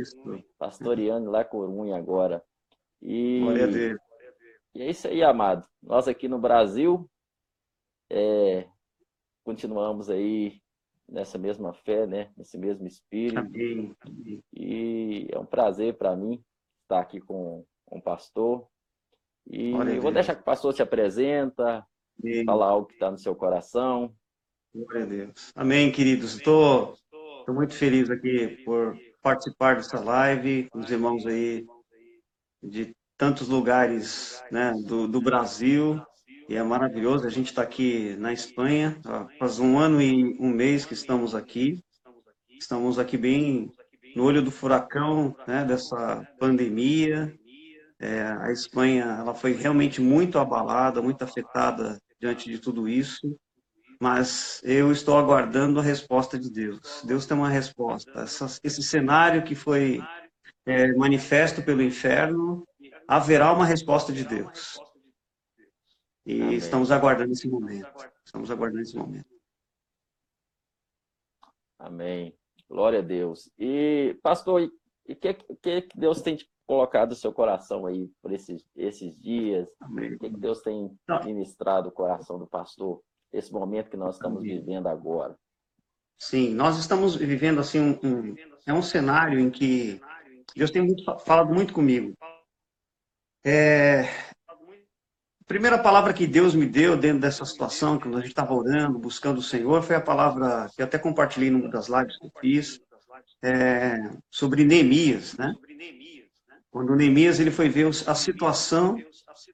Isso. pastoreando lá Corunha agora. E, Glória a Deus. e é isso aí, amado. Nós aqui no Brasil é, continuamos aí nessa mesma fé, né? Nesse mesmo espírito. Amém. Amém. E é um prazer para mim estar aqui com, o pastor. E Glória eu vou deixar que o pastor se apresenta, Amém. falar algo que está no seu coração. Glória a Deus. Amém, queridos. Estou muito feliz aqui por participar dessa live os irmãos aí de tantos lugares né, do, do Brasil. E é maravilhoso. A gente está aqui na Espanha. Faz um ano e um mês que estamos aqui. Estamos aqui bem no olho do furacão né, dessa pandemia. É, a Espanha ela foi realmente muito abalada, muito afetada diante de tudo isso mas eu estou aguardando a resposta de Deus. Deus tem uma resposta. Essa- esse cenário que foi é, manifesto pelo inferno, haverá uma resposta de Deus. E Amém. estamos aguardando esse momento. Estamos aguardando esse momento. Amém. Glória a Deus. E, pastor, o que, que, Deus tem te colocado no seu coração aí por esses, esses dias? O que, que Deus tem ministrado o coração do pastor? Esse momento que nós estamos vivendo agora. Sim, nós estamos vivendo assim um, um- é um cenário em que Deus tem muito, falado muito comigo. É, a primeira palavra que Deus me deu dentro dessa situação, quando a gente estava orando, buscando o Senhor, foi a palavra que até compartilhei numa das lives que eu fiz, é, sobre Neemias, né? Quando Neemias ele foi ver a situação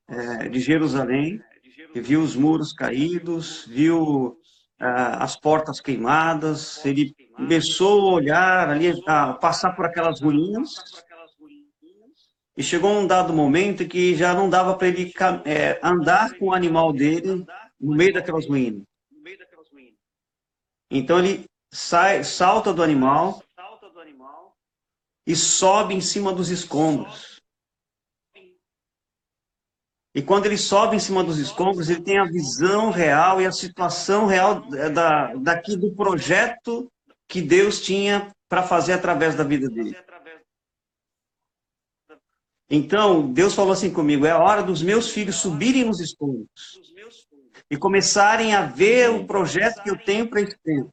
é, de Jerusalém, viu os muros caídos, viu ah, as portas queimadas, ele começou a olhar ali, a passar por aquelas ruínas, e chegou um dado momento que já não dava para ele é, andar com o animal dele no meio daquelas ruínas. Então ele sai, salta do animal e sobe em cima dos escombros. E quando ele sobe em cima dos escombros, ele tem a visão real e a situação real da, daqui do projeto que Deus tinha para fazer através da vida dele. Então, Deus falou assim comigo: é a hora dos meus filhos subirem nos escombros e começarem a ver o projeto que eu tenho para esse tempo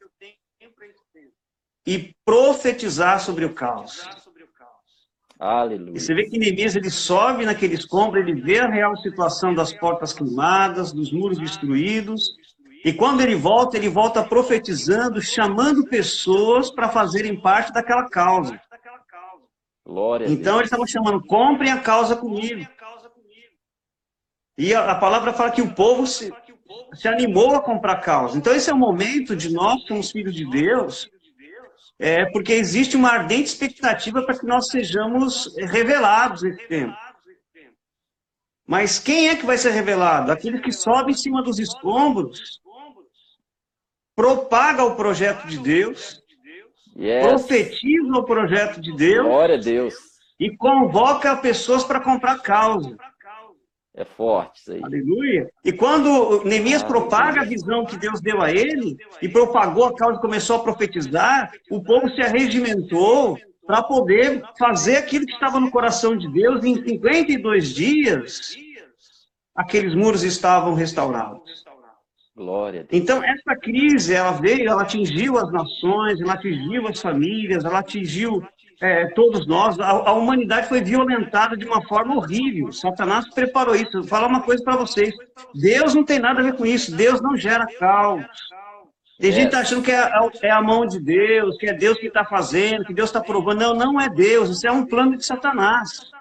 e profetizar sobre o caos. Aleluia. E você vê que Neemias ele sobe naquele escombro, ele vê a real situação das portas queimadas, dos muros destruídos, e quando ele volta, ele volta profetizando, chamando pessoas para fazerem parte daquela causa. Glória Então eles estavam chamando, comprem a causa comigo. E a, a palavra fala que o povo se, se animou a comprar a causa. Então esse é o momento de nós, como os filhos de Deus, é porque existe uma ardente expectativa para que nós sejamos revelados nesse tempo. Mas quem é que vai ser revelado? Aquele que sobe em cima dos escombros, propaga o projeto de Deus, Yes. profetiza o projeto de Deus Glória a Deus. e convoca pessoas para comprar causa. É forte isso aí. Aleluia. E quando Neemias propaga a visão que Deus deu a ele e propagou a causa e começou a profetizar, o povo se arregimentou para poder fazer aquilo que estava no coração de Deus. E em 52 dias, aqueles muros estavam restaurados. Glória a Deus. Então, essa crise, ela veio, ela atingiu as nações, ela atingiu as famílias, ela atingiu é, todos nós. A, a humanidade foi violentada de uma forma horrível. Satanás preparou isso. Vou falar uma coisa para vocês. Deus não tem nada a ver com isso. Deus não gera caos. Tem gente achando que é, é a mão de Deus, que é Deus que está fazendo, que Deus está provando. Não, não é Deus. Isso é um plano de Satanás.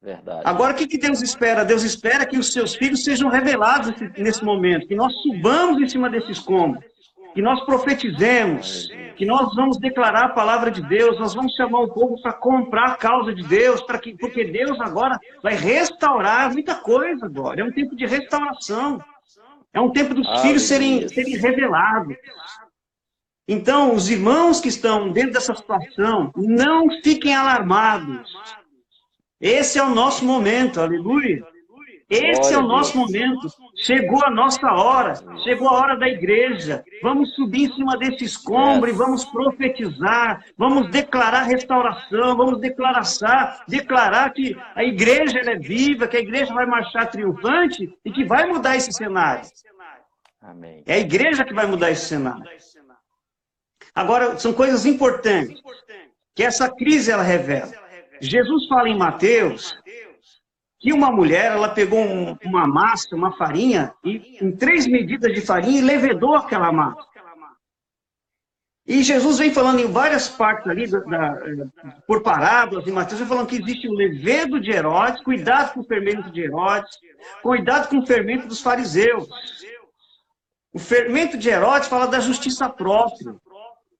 Verdade. Agora, o que, que Deus espera? Deus espera que os seus filhos sejam revelados nesse, momento, que nós subamos em cima desse escombro, que nós profetizemos, que nós vamos declarar a palavra de Deus, nós vamos chamar o povo para comprar a causa de Deus, para que, porque Deus agora vai restaurar muita coisa agora. É um tempo de restauração. É um tempo dos Aleluia. filhos serem, serem revelados. Então, os irmãos que estão dentro dessa situação, não fiquem alarmados. Esse é o nosso momento, aleluia. Esse é o nosso momento. Chegou a nossa hora. Chegou a hora da igreja. Vamos subir em cima desse escombro e vamos profetizar. Vamos declarar restauração. Vamos declarar, declarar que a igreja é viva, que a igreja vai marchar triunfante e que vai mudar esse cenário. Amém. É a igreja que vai mudar esse cenário. Agora, são coisas importantes que essa crise ela revela. Jesus fala em Mateus que uma mulher, ela pegou um, uma massa, uma farinha, e em três medidas de farinha, e levedou aquela massa. E Jesus vem falando em várias partes ali, da, da, por parábolas, em Mateus, vem falando que existe o levedo de Herodes, cuidado com o fermento de Herodes, cuidado com o fermento dos fariseus. O fermento de Herodes fala da justiça própria.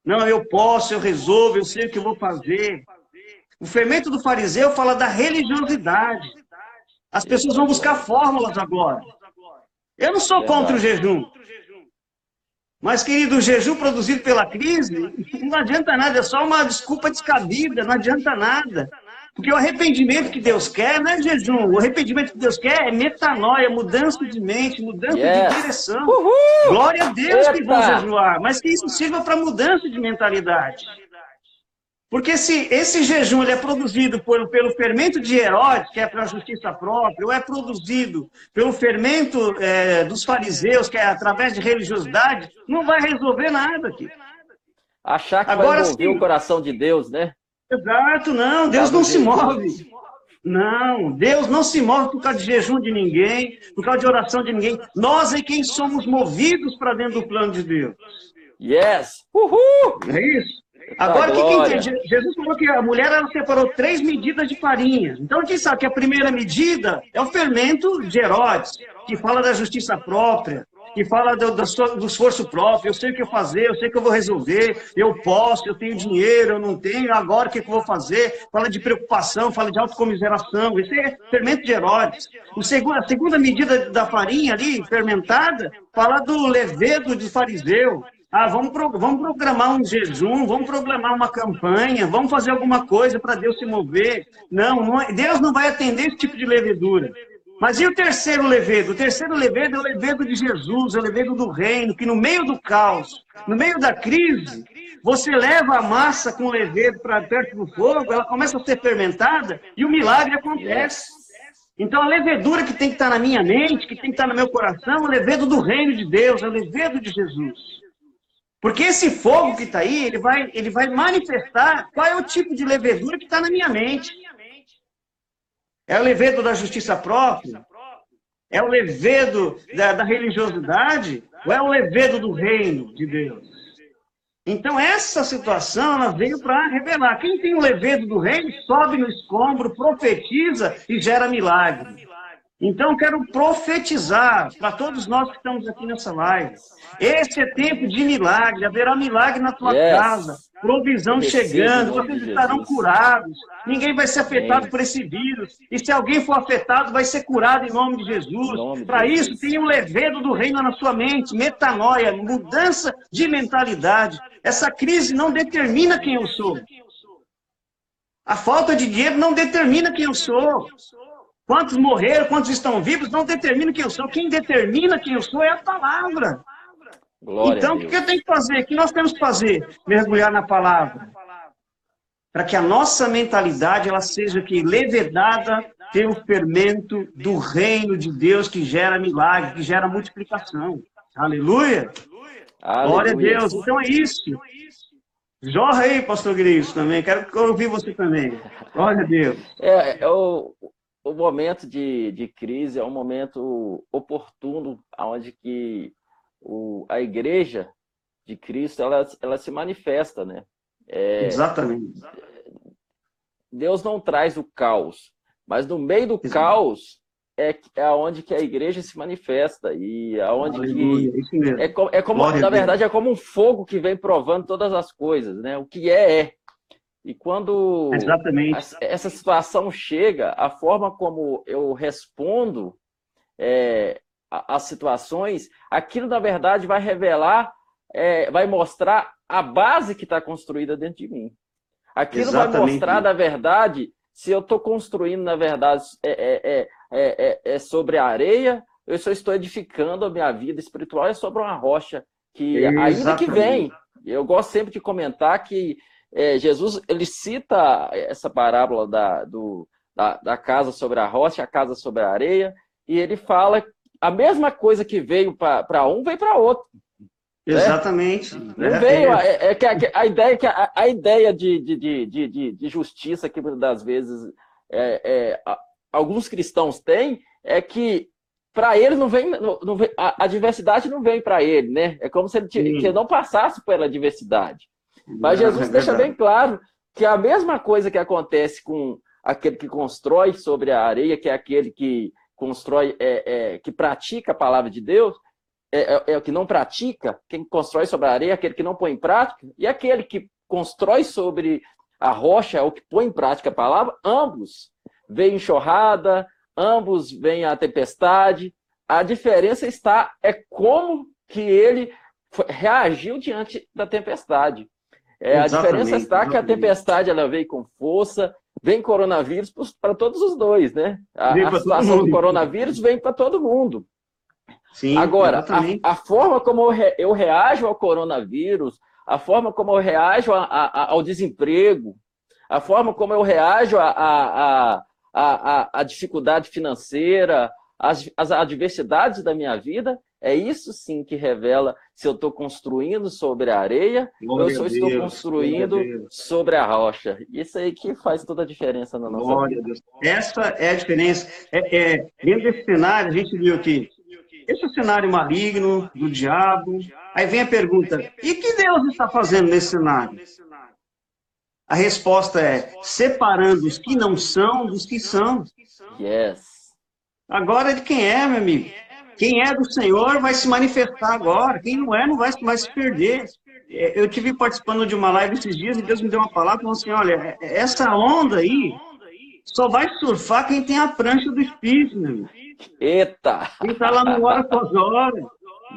Não, eu posso, eu resolvo, eu sei o que eu vou fazer. O fermento do fariseu fala da religiosidade. As pessoas vão buscar fórmulas agora. Eu não sou contra o jejum. Mas, querido, o jejum produzido pela crise não adianta nada, é só uma desculpa descabida, não adianta nada. Porque o arrependimento que Deus quer não é jejum. O arrependimento que Deus quer é metanoia, mudança de mente, mudança yes. de direção. Uhul. Glória a Deus Eita. que vão jejuar, mas que isso sirva para mudança de mentalidade. Porque se esse jejum ele é produzido por, pelo fermento de Herodes, que é para a justiça própria, ou é produzido pelo fermento é, dos fariseus, que é através de religiosidade, não vai resolver nada aqui. Achar que Agora, vai envolver sim, o coração de Deus, né? Exato, não, Deus não se move. Não, Deus não se move por causa de jejum de ninguém, por causa de oração de ninguém. Nós é quem somos movidos para dentro do plano de Deus. Yes! Uhul! É isso. Agora, que, que Jesus falou que a mulher ela separou três medidas de farinha. Então, a gente sabe que a primeira medida é o fermento de Herodes, que fala da justiça própria, que fala do, do, do, esforço próprio. Eu sei o que eu fazer, eu sei o que eu vou resolver, eu posso, eu tenho dinheiro, eu não tenho, agora o que, que eu vou fazer? Fala de preocupação, fala de autocomiseração. Isso é fermento de Herodes. O segundo, a segunda medida da farinha ali, fermentada, fala do levedo de fariseu. Ah, vamos, pro, vamos programar um jejum, vamos programar uma campanha, vamos fazer alguma coisa para Deus se mover. Não, não é, Deus não vai atender esse tipo de levedura. Mas e o terceiro levedo? O terceiro levedo é o levedo de Jesus, é o levedo do reino, que no meio do caos, no meio da crise, você leva a massa com levedo para perto do fogo, ela começa a ser fermentada e o milagre acontece. Então a levedura que tem que estar na minha mente, que tem que estar no meu coração, é o levedo do reino de Deus, é o levedo de Jesus. Porque esse fogo que está aí, ele vai, ele vai manifestar qual é o tipo de levedura que está na minha mente. É o levedo da justiça própria? É o levedo da, da religiosidade? Ou é o levedo do reino de Deus? Então, essa situação ela veio para revelar. Quem tem o levedo do reino sobe no escombro, profetiza e gera milagre. Então, quero profetizar para todos nós que estamos aqui nessa live. Esse é tempo de milagre, haverá milagre na tua yes. casa, provisão chegando, vocês estarão curados, ninguém vai ser afetado por esse vírus, e se alguém for afetado, vai ser curado em nome de Jesus. Para isso, tenha um levedo do reino na sua mente, metanoia, mudança de mentalidade. Essa crise não determina quem eu sou. A falta de dinheiro não determina quem eu sou. Quantos morreram, quantos estão vivos, não determina quem eu sou. Quem determina quem eu sou é a palavra. Glória então, o que eu tenho que fazer? O que nós temos que fazer? Mergulhar na palavra. Para que a nossa mentalidade ela seja que levedada pelo fermento do reino de Deus que gera milagre, que gera multiplicação. Aleluia! Aleluia. Glória a Deus. Então é isso. Jorra aí, pastor Gris, também. Quero ouvir você também. Glória a Deus. É, é o, momento de, de crise é um momento oportuno, onde que o, a igreja de Cristo ela, ela se manifesta, né? É, Exatamente. Deus não traz o caos, mas no meio do Exatamente. caos é, é onde que a igreja se manifesta e aonde Aleluia, que é, é como Glória na verdade é como um fogo que vem provando todas as coisas, né? O que é é. E quando essa situação chega, a forma como eu respondo é, as situações, aquilo na verdade vai revelar, é, vai mostrar a base que está construída dentro de mim. Aquilo Exatamente. vai mostrar, na verdade, se eu estou construindo, na verdade, é, é, é, é, sobre a areia, eu só estou edificando a minha vida espiritual, é sobre uma rocha que, Exatamente. ainda que vem, eu gosto sempre de comentar que Jesus ele cita essa parábola da, do, da, da casa sobre a rocha, a casa sobre a areia, e ele fala a mesma coisa que veio para um, veio para outro. Né? Exatamente. Não é, veio, é, é, é que a, a, ideia que a, a ideia de, de, de, de, de justiça que muitas das vezes é, é, a, alguns cristãos têm é que para ele não vem, não, não vem a, a, diversidade não vem para ele, né? É como se ele, que não passasse pela diversidade. Mas Jesus deixa bem claro que a mesma coisa que acontece com aquele que constrói sobre a areia, que é aquele que constrói, é, é, que pratica a palavra de Deus, é, é, é, o que não pratica, quem constrói sobre a areia é aquele que não põe em prática, e aquele que constrói sobre a rocha é o que põe em prática a palavra, ambos vem enxurrada, ambos vem a tempestade. A diferença está é como que ele reagiu diante da tempestade. É, a diferença está que a tempestade ela veio com força, vem coronavírus para todos os dois, né? A, a situação do coronavírus vem para todo mundo. Sim, Agora, a, a, forma como eu, re, eu, reajo ao coronavírus, a forma como eu reajo a, a, ao desemprego, a forma como eu reajo à dificuldade financeira, as adversidades da minha vida, é isso sim que revela se eu estou construindo sobre a areia Glória ou se eu estou Deus, construindo sobre a rocha. Isso aí que faz toda a diferença na nossa Glória vida. Essa é a diferença. É, é, dentro desse cenário, a gente viu que esse é o cenário maligno do diabo. Aí vem a pergunta: e que Deus está fazendo nesse cenário? A resposta é separando os que não são dos que são. Yes. Agora de quem é, meu amigo? Quem é do Senhor vai se manifestar agora. Quem não é, não vai, se perder. É, eu tive participando de uma live esses dias e Deus me deu uma palavra falou assim: olha, essa onda aí só vai surfar quem tem a prancha do Espírito, meu. Eita! Quem está lá no hora após hora.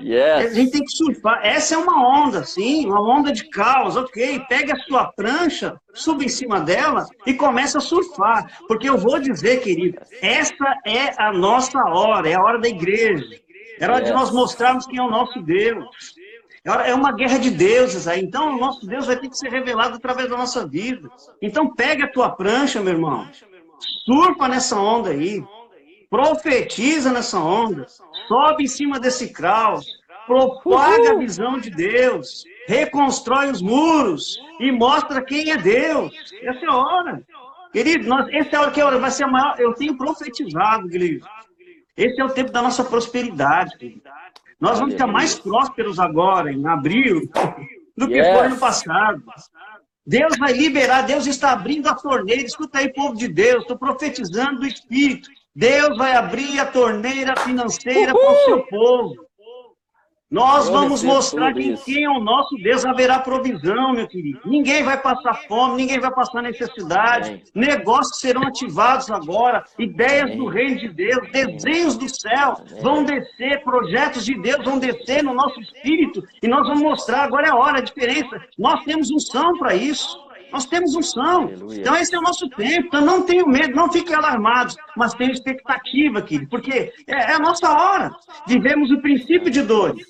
Yes. A gente tem que surfar. Essa é uma onda, sim, uma onda de caos, ok? Pegue a sua prancha, suba em cima dela e comece a surfar. Porque eu vou dizer, querido, essa é a nossa hora, é a hora da igreja. É hora yes. de nós mostrarmos quem é o nosso Deus. É, é uma guerra de deuses aí. Então, o nosso Deus vai ter que ser revelado através da nossa vida. Então, pegue a tua prancha, meu irmão. Surfa nessa onda aí profetiza nessa onda, sobe em cima desse caos, propaga a visão de Deus, reconstrói os muros e mostra quem é Deus. Essa é a hora. Querido, nós, essa é a hora que é hora, vai ser a maior. Eu tenho profetizado, querido. Esse é o tempo da nossa prosperidade, querido. Nós vamos ficar mais prósperos agora, em abril, do que foi no passado. Deus vai liberar, Deus está abrindo a torneira. Escuta aí, povo de Deus, estou profetizando do Espírito. Deus vai abrir a torneira financeira para o seu povo. Nós vamos mostrar que quem é o nosso Deus haverá provisão, meu querido. Ninguém vai passar fome, ninguém vai passar necessidade. Amém. Negócios serão ativados agora. Ideias Amém. do reino de Deus, desenhos do céu Amém. vão descer, projetos de Deus vão descer no nosso espírito. E nós vamos mostrar, agora é a hora, a diferença. Nós temos unção para isso. Nós temos unção. Aleluia. Então, esse é o nosso tempo. Então, não tenho medo, não fiquem alarmados, mas tenho expectativa, querido, porque é, é a nossa hora. Vivemos o princípio de dores.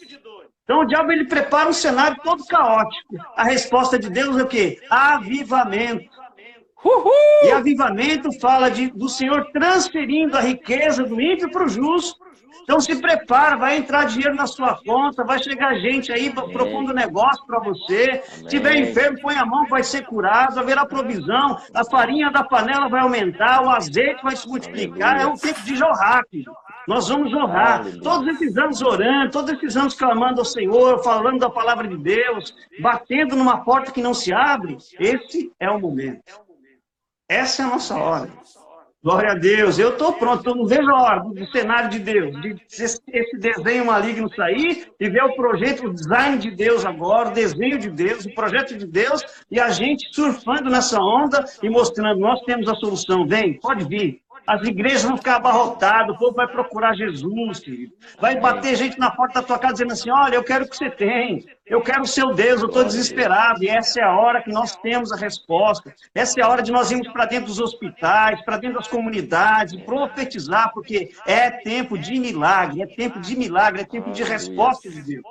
Então, o diabo ele prepara um cenário todo caótico. A resposta de Deus é o quê? Avivamento. Uhul! E avivamento fala de, do Senhor transferindo a riqueza do ímpio para o justo. Então se prepara, vai entrar dinheiro na sua conta, vai chegar gente aí Amém. propondo negócio para você. Se tiver enfermo, põe a mão, vai ser curado, haverá provisão, a farinha da panela vai aumentar, o azeite vai se multiplicar. É um tempo de jorrar, filho. Nós vamos honrar. Todos esses anos orando, todos esses anos clamando ao Senhor, falando da palavra de Deus, batendo numa porta que não se abre. Esse é o momento. Essa é a nossa hora. Glória a Deus. Eu estou pronto, eu não vejo a hora do cenário de Deus, de esse, desenho maligno sair e ver o projeto, o design de Deus agora, o desenho de Deus, o projeto de Deus, e a gente surfando nessa onda e mostrando, nós temos a solução. Vem, pode vir. As igrejas vão ficar abarrotadas, o povo vai procurar Jesus, querido. Vai bater gente na porta da tua casa dizendo assim: olha, eu quero o que você tem, eu quero o seu Deus, eu estou desesperado. E essa é a hora que nós temos a resposta. Essa é a hora de nós irmos para dentro dos hospitais, para dentro das comunidades, profetizar, porque é tempo de milagre, é tempo de milagre, é tempo de resposta de Deus.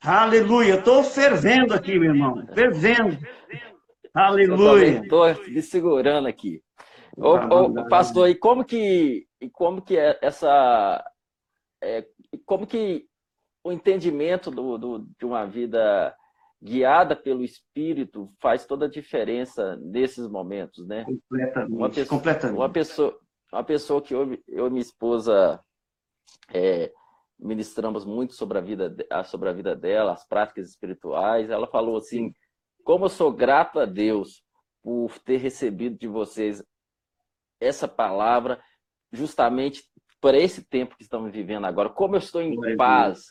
Aleluia. Estou fervendo aqui, meu irmão. Fervendo. Aleluia. Estou me segurando aqui. Ô, ô, pastor, e como que, e como que é essa. É, como que o entendimento do, do, de uma vida guiada pelo Espírito faz toda a diferença nesses momentos, né? Completamente. Uma pessoa, completamente. Uma pessoa, uma pessoa que eu, eu e minha esposa é, ministramos muito sobre a vida sobre a vida dela, as práticas espirituais. Ela falou assim: "Como eu sou grato a Deus por ter recebido de vocês essa palavra justamente para esse tempo que estamos vivendo agora. Como eu estou em paz,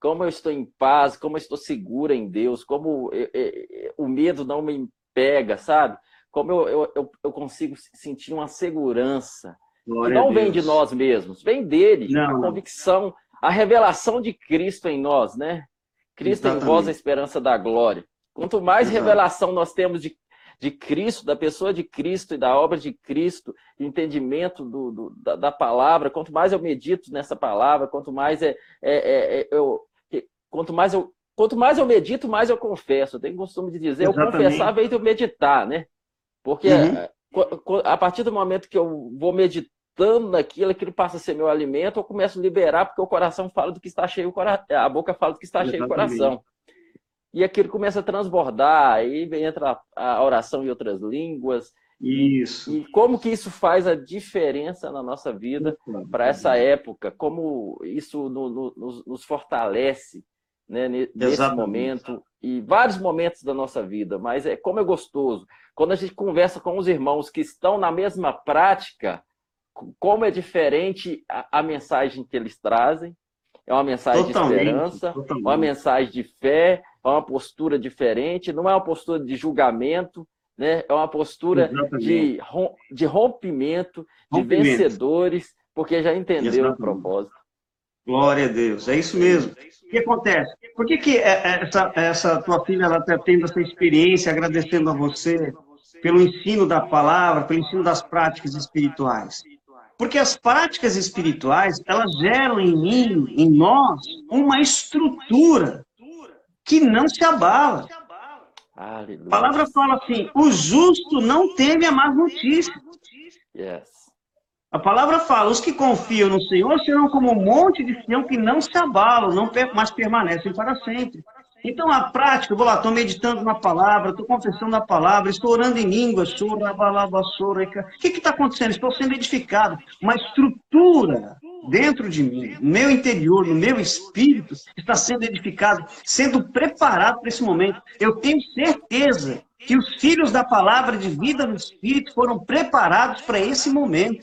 como eu estou em paz, como eu estou segura em Deus, como eu, eu, o medo não me pega, sabe? Como eu, eu, eu consigo sentir uma segurança. Glória que não vem de nós mesmos, vem dele, não. a convicção a revelação de Cristo em nós, né? Cristo Exatamente. em vós, a esperança da glória. Quanto mais Exato. revelação nós temos de, de Cristo, da pessoa de Cristo e da obra de Cristo, entendimento do, do da, da, palavra, quanto mais eu medito nessa palavra, quanto mais é, é, é, é eu, quanto mais eu quanto mais eu medito, mais eu confesso. Eu tenho costume de dizer, Exatamente. eu confessar veio de meditar, né? Porque uhum. a, a partir do momento que eu vou meditar gostando naquilo, aquilo passa a ser meu alimento, eu começo a liberar, porque o coração fala do que está cheio, a boca fala do que está cheio o coração. E aquilo começa a transbordar, aí entra a oração em outras línguas. Isso. E como que isso faz a diferença na nossa vida para essa época? Como isso no, no, nos, nos, fortalece né, nesse Exatamente. momento e vários momentos da nossa vida. Mas é como é gostoso quando a gente conversa com os irmãos que estão na mesma prática como é diferente a, a, mensagem que eles trazem. É uma mensagem totalmente, de esperança, totalmente. uma mensagem de fé, é uma postura diferente, não é uma postura de julgamento, né? é uma postura de, de rompimento, de vencedores, porque já entendeu Exatamente. o propósito. Glória a Deus, é isso mesmo. O que acontece? Por que, que é, é, essa, essa tua filha está tendo essa experiência, agradecendo a você pelo ensino da palavra, pelo ensino das práticas espirituais? Porque as práticas espirituais, elas geram em mim, em nós, uma estrutura que não se abala. A palavra fala assim: o justo não teme a má notícia. Yes. A palavra fala: os que confiam no Senhor serão como um monte de Sião que não se abalam, não mas permanecem para sempre. Então, a prática, vou lá, estou meditando na palavra, estou confessando a palavra, estou orando em línguas, o que está acontecendo? Estou sendo edificado. Uma estrutura dentro de mim, no meu interior, no meu espírito, está sendo edificado, sendo preparado para esse momento. Eu tenho certeza que os filhos da palavra de vida no espírito foram preparados para esse momento.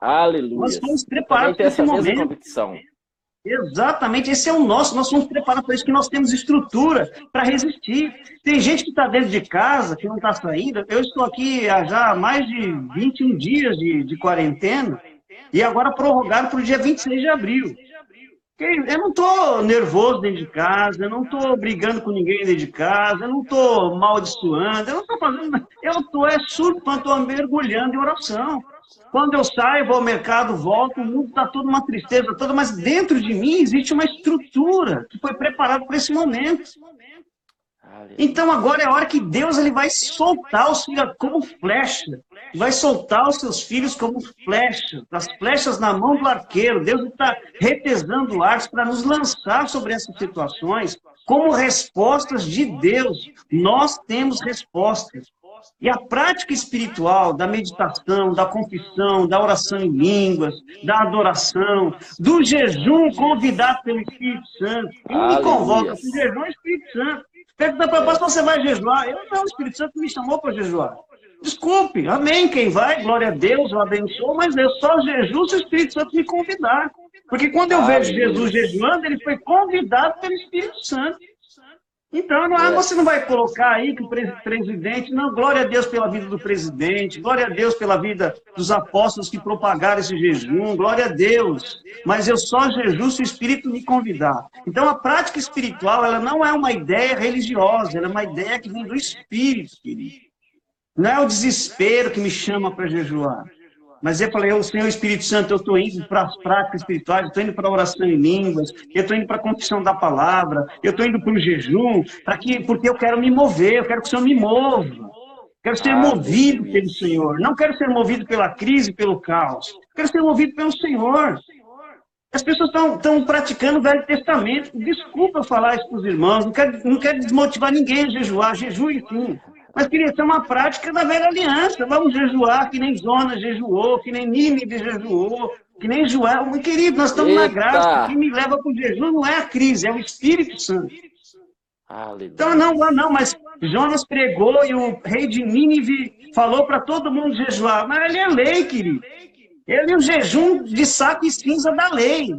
Aleluia. Nós fomos preparados para esse momento. Convicção. Exatamente, esse é o nosso. Nós somos preparados para isso, que nós temos estrutura para resistir. Tem gente que está dentro de casa, que não está saindo. Eu estou aqui há já mais de 21 dias de, de quarentena e agora prorrogado para o dia 26 de abril. Eu não estou nervoso dentro de casa, eu não estou brigando com ninguém dentro de casa, eu não estou maldiçoando, eu não estou fazendo. Eu estou é surfando, estou mergulhando em oração. Quando eu saio, vou ao mercado, volto, o mundo está todo uma tristeza toda, mas dentro de mim existe uma estrutura que foi preparada para esse momento. Então agora é a hora que Deus ele vai soltar os filhos como flecha. Vai soltar os seus filhos como flecha, as flechas na mão do arqueiro. Deus está retesando arcos para nos lançar sobre essas situações como respostas de Deus. Nós temos respostas. E a prática espiritual da meditação, da confissão, da oração em línguas, da adoração, do jejum convidado pelo Espírito Santo. Ele me convoca para o jejum é Espírito Santo. Pergunta para pastor, você vai jejuar? Eu não, o Espírito Santo me chamou para jejuar. Desculpe, amém. Quem vai, glória a Deus, eu abençoo, mas eu só jejuo se o Espírito Santo me convidar. Porque quando eu vejo Jesus jejuando, ele foi convidado pelo Espírito Santo. Então, não, é. você não vai colocar aí que o presidente, não, glória a Deus pela vida do presidente, glória a Deus pela vida dos apóstolos que propagaram esse jejum, glória a Deus. Mas eu só jejuo se o Espírito me convidar. Então, a prática espiritual, ela não é uma ideia religiosa, ela é uma ideia que vem do Espírito, querido. Não é o desespero que me chama para jejuar. Mas eu falei, o Senhor Espírito Santo, eu estou indo para as práticas espirituais, eu estou indo para a oração em línguas, eu estou indo para a confissão da palavra, eu estou indo para o jejum, para que, porque eu quero me mover, eu quero que o Senhor me mova. Quero ser movido pelo Senhor. Não quero ser movido pela crise, pelo caos. Quero ser movido pelo Senhor. As pessoas estão praticando o Velho Testamento. Desculpa falar isso para os irmãos. Não quero, não quero desmotivar ninguém a jejuar. Jejue sim. Mas queria ser uma prática da velha aliança. Vamos jejuar, que nem Zona jejuou, que nem Nínive jejuou, que nem Joel. Meu querido, nós estamos Eita. na graça. O que me leva para o jejum não é a crise, é o Espírito Santo. Aleluia. Então, não, não, mas Jonas pregou e o rei de Nínive falou para todo mundo jejuar. Mas ele é lei, querido. Ele é o jejum de saco e cinza da lei.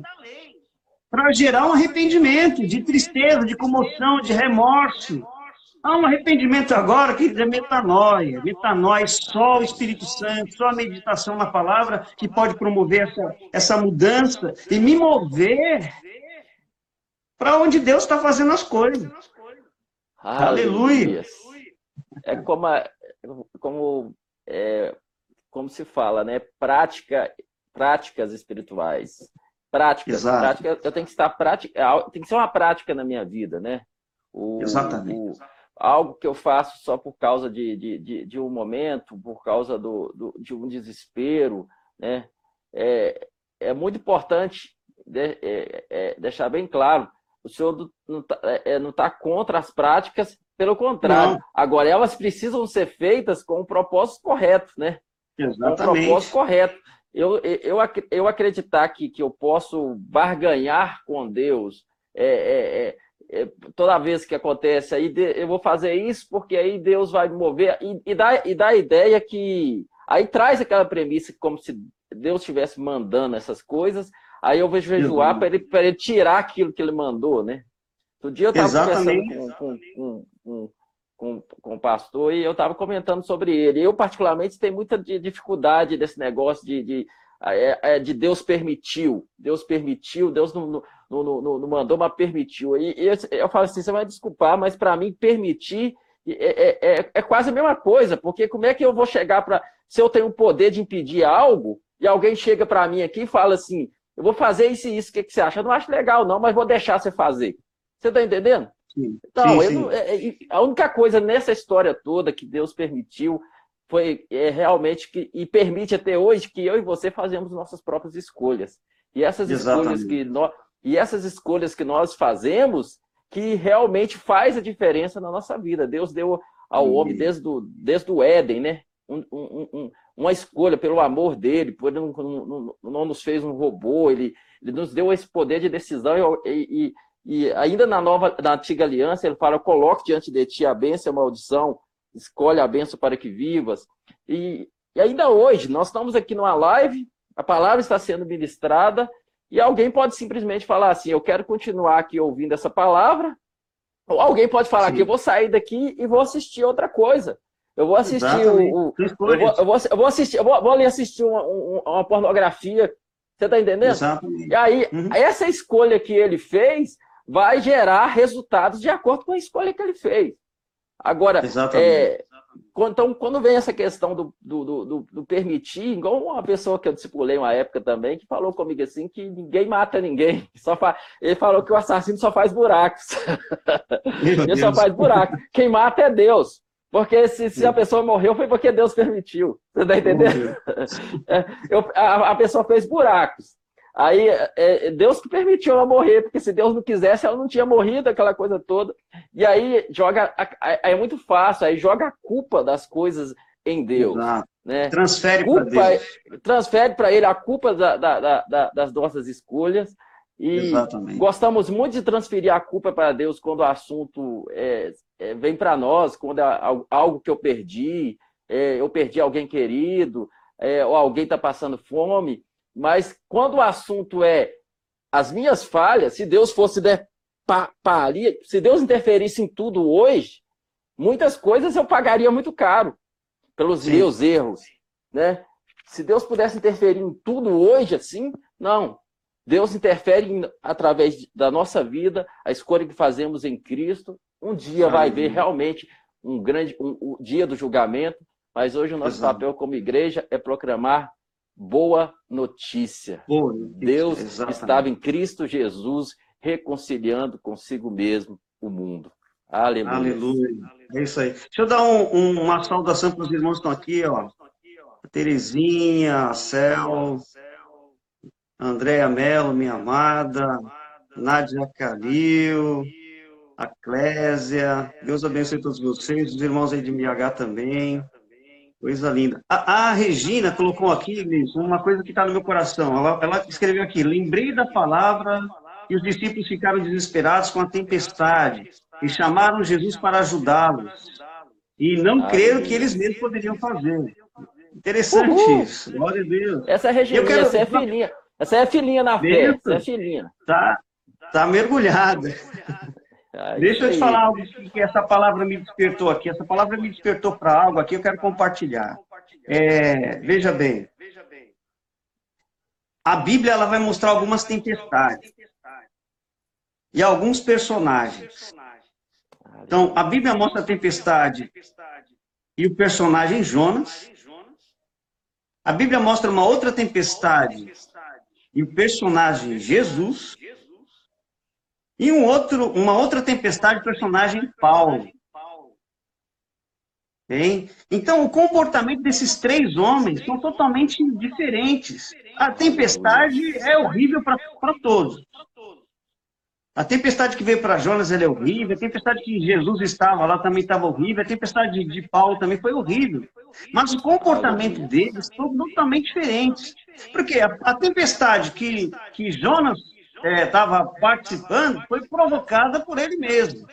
Para gerar um arrependimento de tristeza, de comoção, de remorso. Há um arrependimento agora que é metanoia. Metanoia, só o Espírito Santo, só a meditação na palavra que pode promover essa, essa mudança e me mover para onde Deus está fazendo as coisas. Aleluia. É como, a, como, é, como se fala, né? Prática, práticas espirituais. Práticas, Exato. prática, eu tenho que estar prática, é tem que ser uma prática na minha vida, né? O, Exatamente. O, algo que eu faço só por causa de, de, de, de um momento, por causa do, do, de um desespero, né? É, é muito importante de, é, é, deixar bem claro, o senhor não está é, é tá contra as práticas, pelo contrário. Não. Agora, elas precisam ser feitas com o propósito correto, né? Exatamente. Com o propósito correto. Eu, eu, eu acreditar que, que eu posso barganhar com Deus, é, é, é é, toda vez que acontece aí, eu vou fazer isso porque aí Deus vai me mover e, e, dá, e dá a ideia que aí traz aquela premissa como se Deus estivesse mandando essas coisas, aí eu vejo jejuar para ele, ele tirar aquilo que ele mandou, né? Outro dia eu estava conversando com, com, com, com, com o pastor e eu estava comentando sobre ele. Eu, particularmente, tenho muita dificuldade desse negócio de, de, é, é, de Deus permitiu. Deus permitiu, Deus não, não não, não, não mandou, mas permitiu. E, eu, eu, falo assim, você vai desculpar, mas para mim permitir é, é, é, é, quase a mesma coisa, porque como é que eu vou chegar para. Se eu tenho o poder de impedir algo, e alguém chega para mim aqui e fala assim, eu vou fazer isso e isso, o que, que você acha? Eu não acho legal, não, mas vou deixar você fazer. Você está entendendo? Sim, então, sim, sim. É, é, a única coisa nessa história toda que Deus permitiu foi é, realmente que, e permite até hoje que eu e você fazemos nossas próprias escolhas. E essas Exatamente. escolhas que nós, e essas escolhas que nós fazemos que realmente faz a diferença na nossa vida. Deus deu ao homem desde o, desde o Éden, né? Um, um, um, uma escolha pelo amor dele, por não, não, não, nos fez um robô, ele, ele nos deu esse poder de decisão e, e, e, ainda na nova, na antiga aliança, ele fala: coloque diante de ti a bênção e a maldição, escolhe a bênção para que vivas. E, e ainda hoje, nós estamos aqui numa live, a palavra está sendo ministrada, e alguém pode simplesmente falar assim: eu quero continuar aqui ouvindo essa palavra. Ou alguém pode falar Sim. que eu vou sair daqui e vou assistir outra coisa. Eu vou assistir o, o eu, vou, eu, vou, eu, vou, assistir, eu vou, vou ali assistir uma, uma pornografia. Você está entendendo? Exatamente. E aí, uhum. essa escolha que ele fez vai gerar resultados de acordo com a escolha que ele fez. Agora, é, então, quando vem essa questão do, do, do, do, permitir, igual uma pessoa que eu discipulei uma época também, que falou comigo assim, que ninguém mata ninguém. Só fa... Ele falou que o assassino só faz buracos. Ele só faz buracos. Quem mata é Deus. Porque se, se, a pessoa morreu, foi porque Deus permitiu. Você está entendendo? É, eu, a, a, pessoa fez buracos. Aí é, é, Deus que permitiu ela morrer, porque se Deus não quisesse, ela não tinha morrido, aquela coisa toda. E aí joga, é muito fácil, aí joga a culpa das coisas em Deus. Né? Transfere para Deus. Transfere para ele a culpa da, da, da, das nossas escolhas. E Exatamente. gostamos muito de transferir a culpa para Deus quando o assunto é, é, vem para nós, quando é algo que eu perdi, é, eu perdi alguém querido, é, ou alguém está passando fome. Mas quando o assunto é as minhas falhas, se Deus fosse paria, se Deus interferisse em tudo hoje, muitas coisas eu pagaria muito caro pelos Sim. meus erros, né? Se Deus pudesse interferir em tudo hoje assim, não. Deus interfere em, através da nossa vida, a escolha que fazemos em Cristo. Um dia vai ver realmente um grande um, um dia do julgamento, mas hoje o nosso Exato. papel como igreja é proclamar boa notícia. Boa notícia. Deus Exatamente. estava em Cristo Jesus reconciliando consigo mesmo o mundo. Aleluia. Aleluia. É isso aí. Deixa eu dar um, um, uma saudação para os irmãos que estão aqui, ó. Terezinha, Cel, Andréa Mello, minha amada, Nádia Calil, a Clésia. Deus abençoe todos vocês, os irmãos aí de MH também. Coisa linda. A, a Regina colocou aqui, uma coisa que está no meu coração. Ela, ela escreveu aqui: lembrei da palavra e os discípulos ficaram desesperados com a tempestade e chamaram Jesus para ajudá-los. E não creram que eles mesmos poderiam fazer. Interessante Uhul. isso. Glória a Deus. Essa é Regina, quero... essa é a filhinha. Essa é a filhinha na fé. Essa é filhinha. Tá, tá mergulhada. Deixa eu te falar algo que essa palavra me despertou aqui. Essa palavra me despertou para algo aqui, eu quero compartilhar. É, veja bem. A Bíblia ela vai mostrar algumas tempestades e alguns personagens. Então, a Bíblia mostra a tempestade e o personagem Jonas. A Bíblia mostra uma outra tempestade e o personagem Jesus. E um outro, uma outra tempestade, personagem Paulo. Bem, então, o comportamento desses três homens são totalmente diferentes. A tempestade é horrível para todos. A tempestade que veio para Jonas é horrível, a tempestade que Jesus estava lá também estava horrível, a tempestade de, de Paulo também foi horrível. Mas o comportamento deles foi totalmente diferente. Porque a, a tempestade que, que Jonas estava é, participando foi provocada por ele mesmo.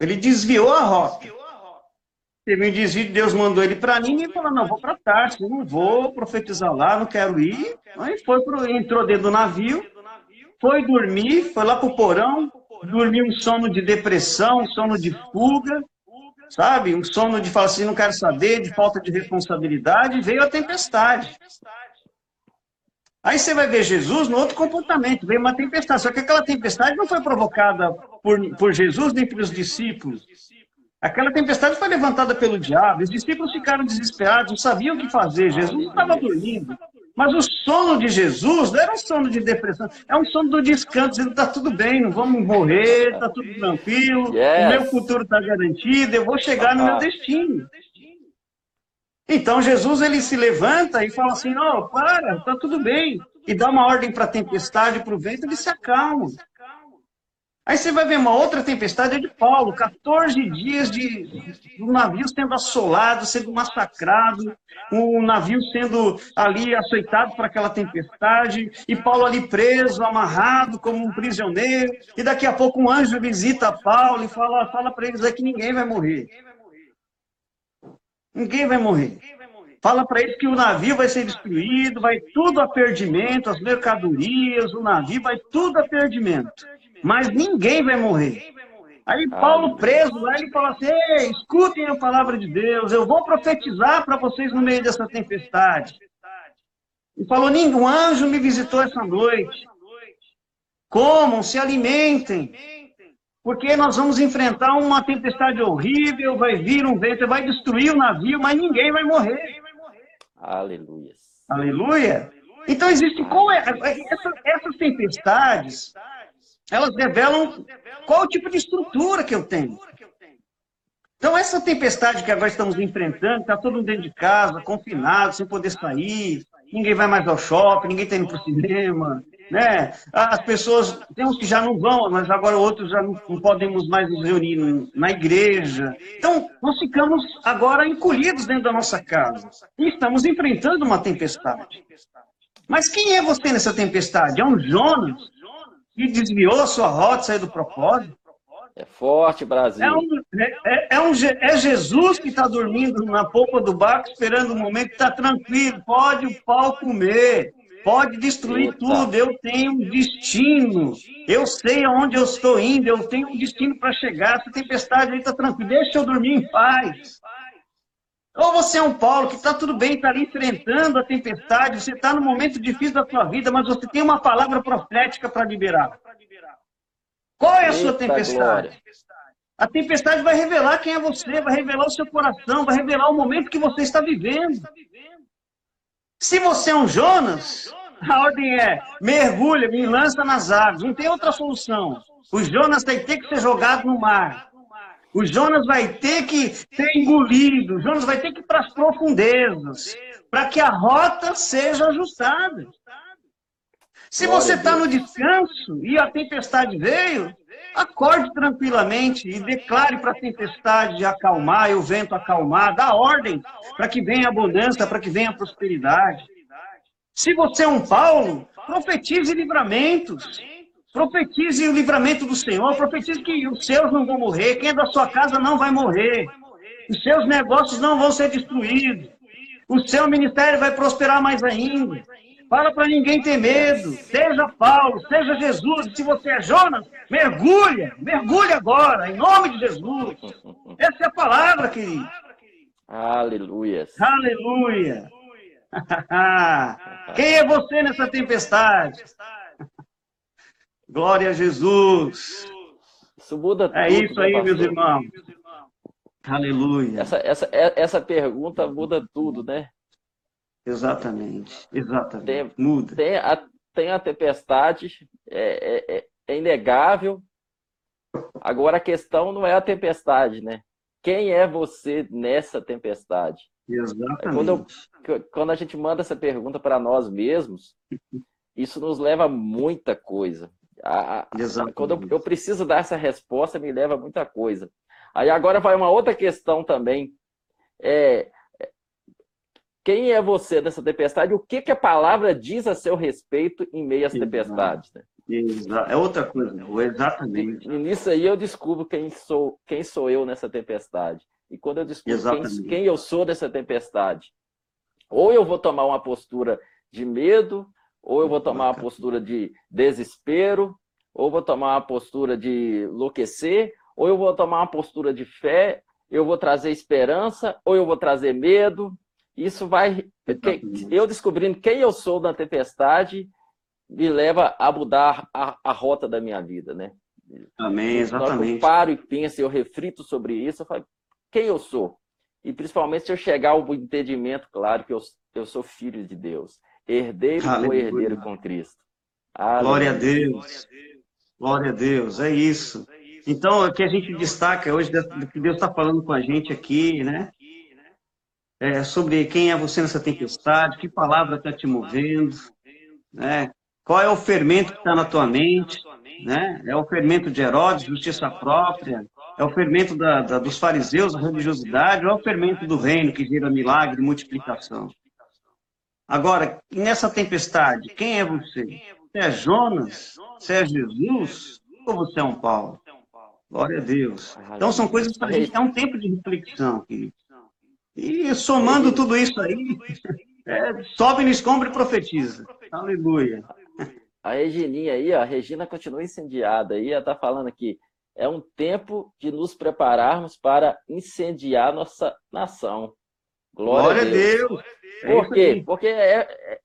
Ele desviou a rota. Teve um desvio, Deus mandou ele para Nínive e falou, não, vou para Tarso, não vou profetizar lá, não quero ir. Aí foi pro, entrou dentro do navio, foi dormir, foi lá para o porão, dormiu um sono de depressão, um sono de fuga, sabe? Um sono de falar assim, não quero saber, de falta de responsabilidade, veio a tempestade. Aí você vai ver Jesus no outro comportamento, veio uma tempestade. Só que aquela tempestade não foi provocada por, por Jesus nem pelos discípulos. Aquela tempestade foi levantada pelo diabo. Os discípulos ficaram desesperados, não sabiam o que fazer. Jesus estava dormindo. Mas o sono de Jesus não era um sono de depressão, é um sono do descanso, dizendo está tudo bem, não vamos morrer, está tudo tranquilo, yes. o meu futuro está garantido, eu vou chegar no meu destino. Então Jesus ele se levanta e fala assim: não, para, está tudo bem. E dá uma ordem para a tempestade, para o vento, ele se acalma. Aí você vai ver uma outra tempestade de Paulo, 14 dias de um navio sendo assolado, sendo massacrado, um navio sendo ali açoitado para aquela tempestade, e Paulo ali preso, amarrado como um prisioneiro, e daqui a pouco um anjo visita Paulo e fala, fala para eles é que ninguém vai morrer. Ninguém vai morrer. Fala para eles que o navio vai ser destruído, vai tudo a perdimento, as mercadorias, o navio vai tudo a perdimento. Mas ninguém vai morrer. Aí Paulo preso lá, ele fala assim, escutem a palavra de Deus, eu vou profetizar para vocês no meio dessa tempestade. E falou, nenhum anjo me visitou essa noite. Comam, se alimentem. Porque nós vamos enfrentar uma tempestade horrível, vai vir um vento, vai destruir o navio, mas ninguém vai morrer. Aleluia. Aleluia. Então existe qual é, essa, essas tempestades, elas revelam qual o tipo de estrutura que eu tenho. Então essa tempestade que agora estamos enfrentando, está todo mundo dentro de casa, confinado, sem poder sair, ninguém vai mais ao shopping, ninguém está indo para o cinema, né? As pessoas, tem uns que já não vão, mas agora outros já não, não podemos mais nos reunir na igreja. Então, nós ficamos agora encolhidos dentro da nossa casa. E estamos enfrentando uma tempestade. Mas quem é você nessa tempestade? É um Jonas que desviou a sua rota, saiu do propósito? É forte, Brasil. É, um, é, é, é um, é Jesus que está dormindo na polpa do barco, esperando o um momento que está tranquilo, pode o pau comer. Pode destruir tudo. Eu tenho um destino. Eu sei aonde eu estou indo. Eu tenho um destino para chegar. Essa tempestade aí está tranquila. Deixa eu dormir em paz. Ou você é um Paulo que está tudo bem, está ali enfrentando a tempestade, você está no momento difícil da sua vida, mas você tem uma palavra profética para liberar. Qual é a sua tempestade? A tempestade vai revelar quem é você, vai revelar o seu coração, vai revelar o momento que você está vivendo. Se você é um Jonas, a ordem é mergulha, me lança nas águas. Não tem outra solução. O Jonas tem que ser jogado no mar. O Jonas vai ter que ser engolido, o Jonas vai ter que ir para as profundezas, para que a rota seja ajustada. Se você está no descanso e a tempestade veio, acorde tranquilamente e declare para a tempestade acalmar e o vento acalmar, dá ordem para que venha abundância, para que venha prosperidade. Se você é um Paulo, profetize livramentos. Profetize o livramento do Senhor, profetize que os seus não vão morrer, quem é da sua casa não vai morrer, os seus negócios não vão ser destruídos, o seu ministério vai prosperar mais ainda. Fala para ninguém ter medo, seja Paulo, seja Jesus, se você é Jonas, mergulha, mergulha agora, em nome de Jesus. Essa é a palavra, querido. Aleluia. Aleluia. Quem é você nessa tempestade? Glória a Jesus. Isso muda tudo. É isso aí, meus irmãos. Aleluia. Essa, essa, essa pergunta muda tudo, né? Exatamente, exatamente. Tem, muda. Tem a, tem a tempestade, é, é, é inegável. Agora a questão não é a tempestade, né? Quem é você nessa tempestade? Exatamente. Quando, eu, quando a gente manda essa pergunta para nós mesmos, isso nos leva a muita coisa. A, a, quando eu, eu, preciso dar essa resposta, me leva a muita coisa. Aí agora vai uma outra questão também. É, quem é você nessa tempestade? O que, que a palavra diz a seu respeito em meio às tempestades? Né? É outra coisa, exatamente. E nisso aí eu descubro quem sou, quem sou eu nessa tempestade. E quando eu descubro quem, quem eu sou nessa tempestade, ou eu vou tomar uma postura de medo, ou eu vou tomar uma postura de desespero, ou vou tomar uma postura de enlouquecer, ou eu vou tomar uma postura de fé, eu vou trazer esperança, ou eu vou trazer medo. Isso vai. Eu descobrindo quem eu sou na tempestade me leva a mudar a, a rota da minha vida, né? Amém, exatamente. eu paro e penso, eu reflito sobre isso, eu falo, quem eu sou? E principalmente se eu chegar ao entendimento claro que eu, eu sou filho de Deus herdeiro ou herdeiro com Cristo. Aleluia. Glória a Deus. Glória a Deus, é isso. Então, o que a gente destaca hoje, do que Deus está falando com a gente aqui, né? É sobre quem é você nessa tempestade, que palavra está te movendo, né? Qual é o fermento que está na tua mente, né? É o fermento de Herodes, justiça própria, é o fermento da, da, dos fariseus, a religiosidade, ou é o fermento do reino que gera milagre multiplicação? Agora, nessa tempestade, quem é você? Você é Jonas? Você é Jesus? Ou você é um Paulo? Glória a Deus. Então são coisas para a gente. É um tempo de reflexão, querido. E somando tudo isso aí, é, sobe no escombro e profetiza. Aleluia. A Regininha aí, ó, a Regina continua incendiada aí, ela está falando aqui. É um tempo de nos prepararmos para incendiar nossa nação. Glória, Glória a Deus. Deus. Por quê? Porque é, é,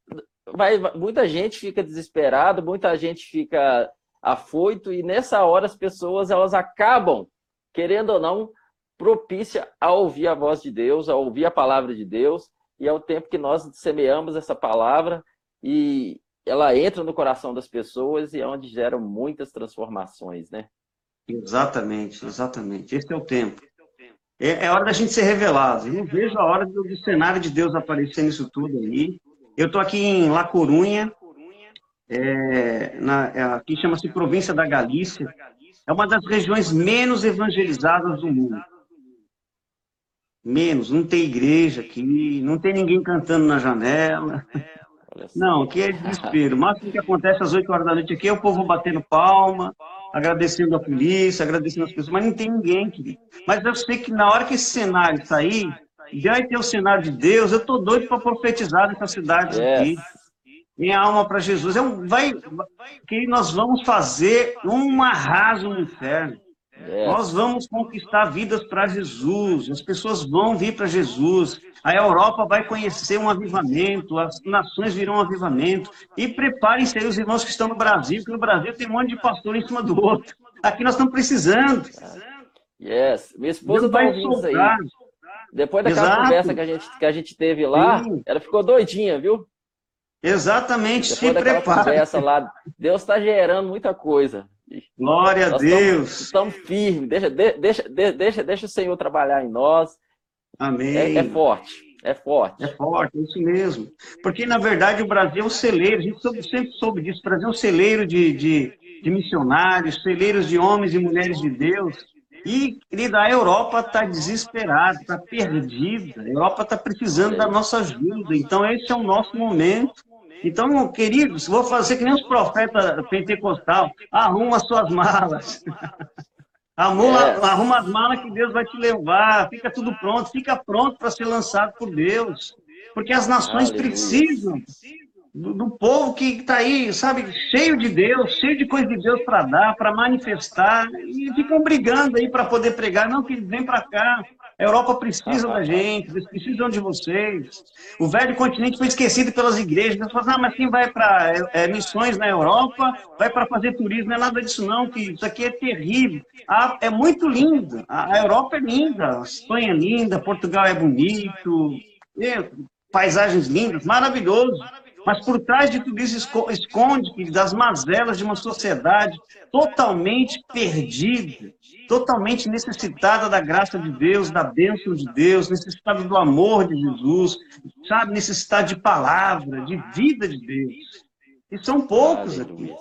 vai, muita gente fica desesperada, muita gente fica afoito, e nessa hora as pessoas elas acabam, querendo ou não, propícia a ouvir a voz de Deus, a ouvir a palavra de Deus, e é o tempo que nós semeamos essa palavra e ela entra no coração das pessoas e é onde gera muitas transformações, né? Exatamente, exatamente. Esse é o tempo. É, é hora da gente ser revelado. Eu vejo a hora do, do cenário de Deus aparecer nisso tudo aí. Eu estou aqui em La Corunha, é, na, é, aqui chama-se Província da Galícia. É uma das regiões menos evangelizadas do mundo. Menos, não tem igreja aqui, não tem ninguém cantando na janela. Não, aqui é desespero. O máximo que acontece às 8 horas da noite aqui é o povo batendo palma, agradecendo a polícia, agradecendo as pessoas, mas não tem ninguém, querido. Mas eu sei que na hora que esse cenário sair, vai ter o cenário de Deus, eu tô doido para profetizar nessa cidade yes. aqui. em alma para Jesus. É um, vai, que nós vamos fazer um arraso no inferno. É. Nós vamos conquistar vidas para Jesus, as pessoas vão vir para Jesus, a Europa vai conhecer um avivamento, as nações virão um avivamento. E preparem-se aí os irmãos que estão no Brasil, porque no Brasil tem um monte de pastor em cima do outro. Aqui nós estamos precisando. Yes, minha esposa está ouvindo isso aí. Depois daquela Exato. conversa que a, gente, que a gente teve lá, Sim. ela ficou doidinha, viu? Exatamente, Depois se prepara. conversa lá, Deus está gerando muita coisa. Glória nós a Deus. Estamos, estamos firmes. Deixa, deixa, deixa, deixa o Senhor trabalhar em nós. Amém. É, é, forte. É forte. É forte, é isso mesmo. Porque, na verdade, o Brasil é um celeiro. A gente sempre soube disso. O Brasil é um celeiro de, de, de missionários, celeiros de homens e mulheres de Deus. E, querida, a Europa está desesperada, está perdida. A Europa está precisando da nossa ajuda. Então, esse é o nosso momento então, queridos, vou fazer que nem os profetas pentecostal, arruma suas malas. arruma, é. arruma as malas que Deus vai te levar, fica tudo pronto, fica pronto para ser lançado por Deus. Porque as nações Aleluia. precisam do, do, povo que está aí, sabe, cheio de Deus, cheio de coisa de Deus para dar, para manifestar, e ficam brigando aí para poder pregar. Não, que vem para cá, a Europa precisa da gente, eles precisam de vocês. O velho continente foi esquecido pelas igrejas. Eles falam, ah, mas quem vai para é, missões na Europa, vai para fazer turismo. Não é nada disso não, que isso aqui é terrível. Ah, é muito lindo. A, Europa é linda, a Espanha é linda, Portugal é bonito, é, paisagens lindas, maravilhoso. Mas por trás de tudo isso esconde das mazelas de uma sociedade totalmente perdida, totalmente necessitada da graça de Deus, da bênção de Deus, necessitada do amor de Jesus, sabe, necessitada de palavra, de vida de Deus. E são poucos aqui.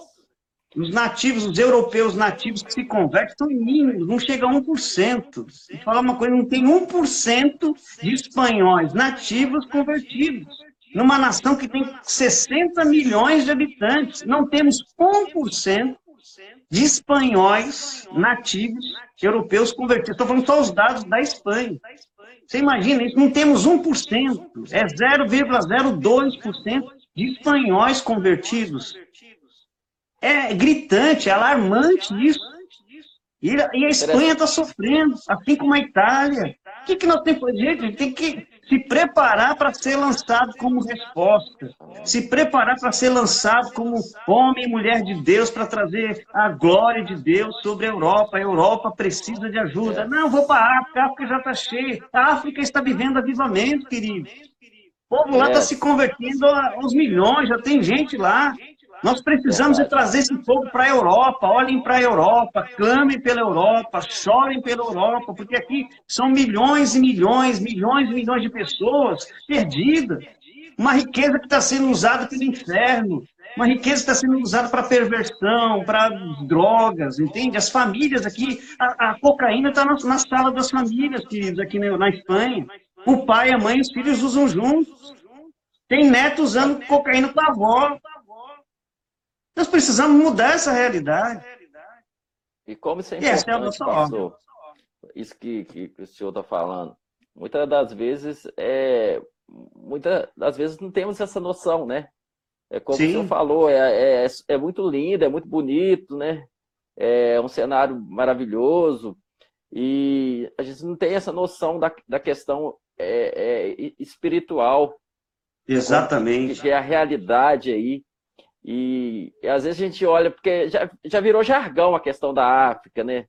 Os nativos, os europeus nativos que se convertem são mínimos, não chega a 1%. Vou falar uma coisa, não tem 1% de espanhóis nativos convertidos. Numa nação que tem 60 milhões de habitantes, não temos 1% de espanhóis nativos europeus convertidos. Estou falando só os dados da Espanha. Você imagina isso? Não temos 1%, é 0,02% de espanhóis convertidos. É gritante, é alarmante isso. E a Espanha está sofrendo, assim como a Itália. O que, que nós temos que fazer? A gente tem que se preparar para ser lançado como resposta, se preparar para ser lançado como homem e mulher de Deus para trazer a glória de Deus sobre a Europa. A Europa precisa de ajuda. Não, vou para a África, a África já está cheia. A África está vivendo avivamento, querido. O povo lá está se convertendo aos milhões, já tem gente lá. Nós precisamos de trazer esse povo para a Europa. Olhem para a Europa, clamem pela Europa, chorem pela Europa, porque aqui são milhões e milhões, milhões e milhões de pessoas perdidas. Uma riqueza que está sendo usada pelo inferno, uma riqueza que está sendo usada para perversão, para drogas, entende? As famílias aqui, a, a cocaína está na, na, sala das famílias, queridos, aqui na, na Espanha. O pai, a mãe os filhos usam juntos. Tem neto usando cocaína com a avó. Nós precisamos mudar essa realidade. E como isso é importante, é pastor, isso que, que, que, o senhor está falando. Muitas das vezes, é, muitas das vezes não temos essa noção, né? É como Sim. o senhor falou, é, é, é muito lindo, é muito bonito, né? É um cenário maravilhoso. E a gente não tem essa noção da, da questão é, é, espiritual. Exatamente. Que é a realidade aí. E, e, às vezes a gente olha, porque já, já virou jargão a questão da África, né?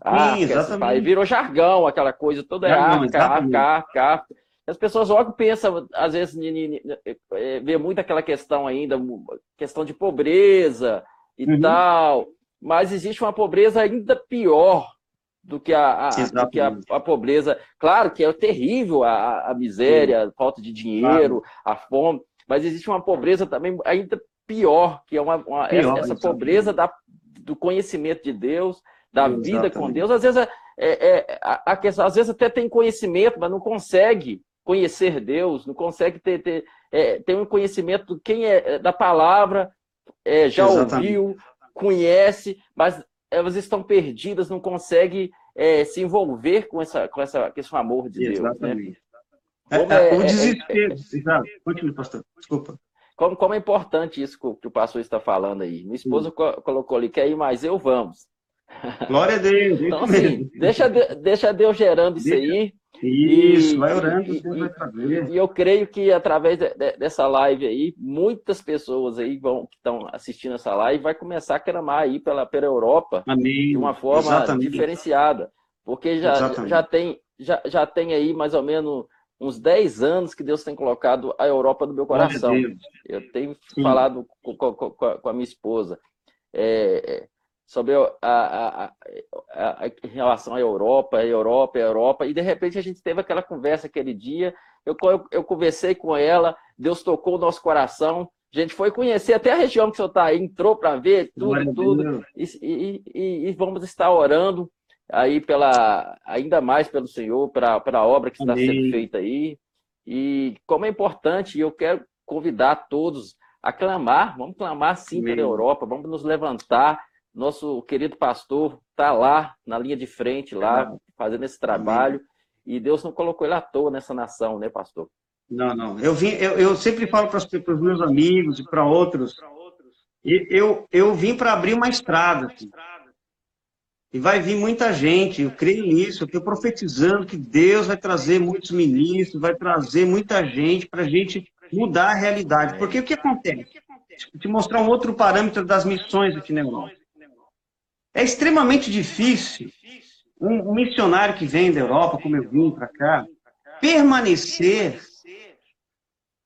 África, Sim, exatamente. virou jargão, aquela coisa toda é África, África, África, África. As pessoas logo pensam, às vezes, é, vê muito aquela questão ainda, questão de pobreza e uhum. tal, mas existe uma pobreza ainda pior do que a, a do que a, a, pobreza. Claro que é terrível a, a miséria, a falta de dinheiro, claro. a fome, mas existe uma pobreza também ainda pior, que é uma, uma pior, essa, essa pobreza da, do conhecimento de Deus, da exatamente. vida com Deus. Às vezes, é, é, é a, questão, às vezes até tem conhecimento, mas não consegue conhecer Deus, não consegue ter, ter, é, ter um conhecimento do quem é, é da palavra, é, já exatamente. ouviu, conhece, mas elas estão perdidas, não conseguem é, se envolver com, essa, com, essa, com esse amor de Deus. Né? Exatamente. Né? o desespero. Exato. Continue, pastor. Desculpa. Como, como é importante isso que o pastor está falando aí. Minha esposa co colocou ali, quer ir mais eu, vamos. Glória a Deus. Então, assim, deixa, deixa Deus gerando isso aí. Isso, e, vai orando, Deus vai trazer. E eu creio que através de, de, dessa live aí, muitas pessoas aí vão, que estão assistindo essa live vai começar a clamar aí pela, pela Europa Amém. de uma forma Exatamente. diferenciada. Porque já, já, tem, já, já tem aí mais ou menos uns 10 anos que Deus tem colocado a Europa no meu coração. Eu tenho Sim. falado com, com, com, a minha esposa. É, sobre a, a, a, a, em relação à Europa, a Europa, a Europa, e de repente a gente teve aquela conversa aquele dia, eu, eu, eu conversei com ela, Deus tocou o nosso coração, a gente foi conhecer até a região que o senhor está aí, entrou para ver tudo, tudo, e, e, e, e, vamos estar orando aí pela, ainda mais pelo Senhor, para a obra que está Amém. sendo feita aí, e como é importante, eu quero convidar todos a clamar, vamos clamar sim Amém. pela Europa, vamos nos levantar, nosso querido pastor está lá na linha de frente, lá, fazendo esse trabalho. E Deus não colocou ele à toa nessa nação, né, pastor? Não, não. Eu, vim, eu, eu sempre falo para os meus amigos e para outros, eu, eu vim para abrir uma estrada. Aqui. E vai vir muita gente, eu creio nisso, eu estou profetizando que Deus vai trazer muitos ministros, vai trazer muita gente para a gente mudar a realidade. Porque o que acontece? Vou te mostrar um outro parâmetro das missões aqui na Europa. É extremamente difícil um missionário que vem da Europa, como eu vim para cá, permanecer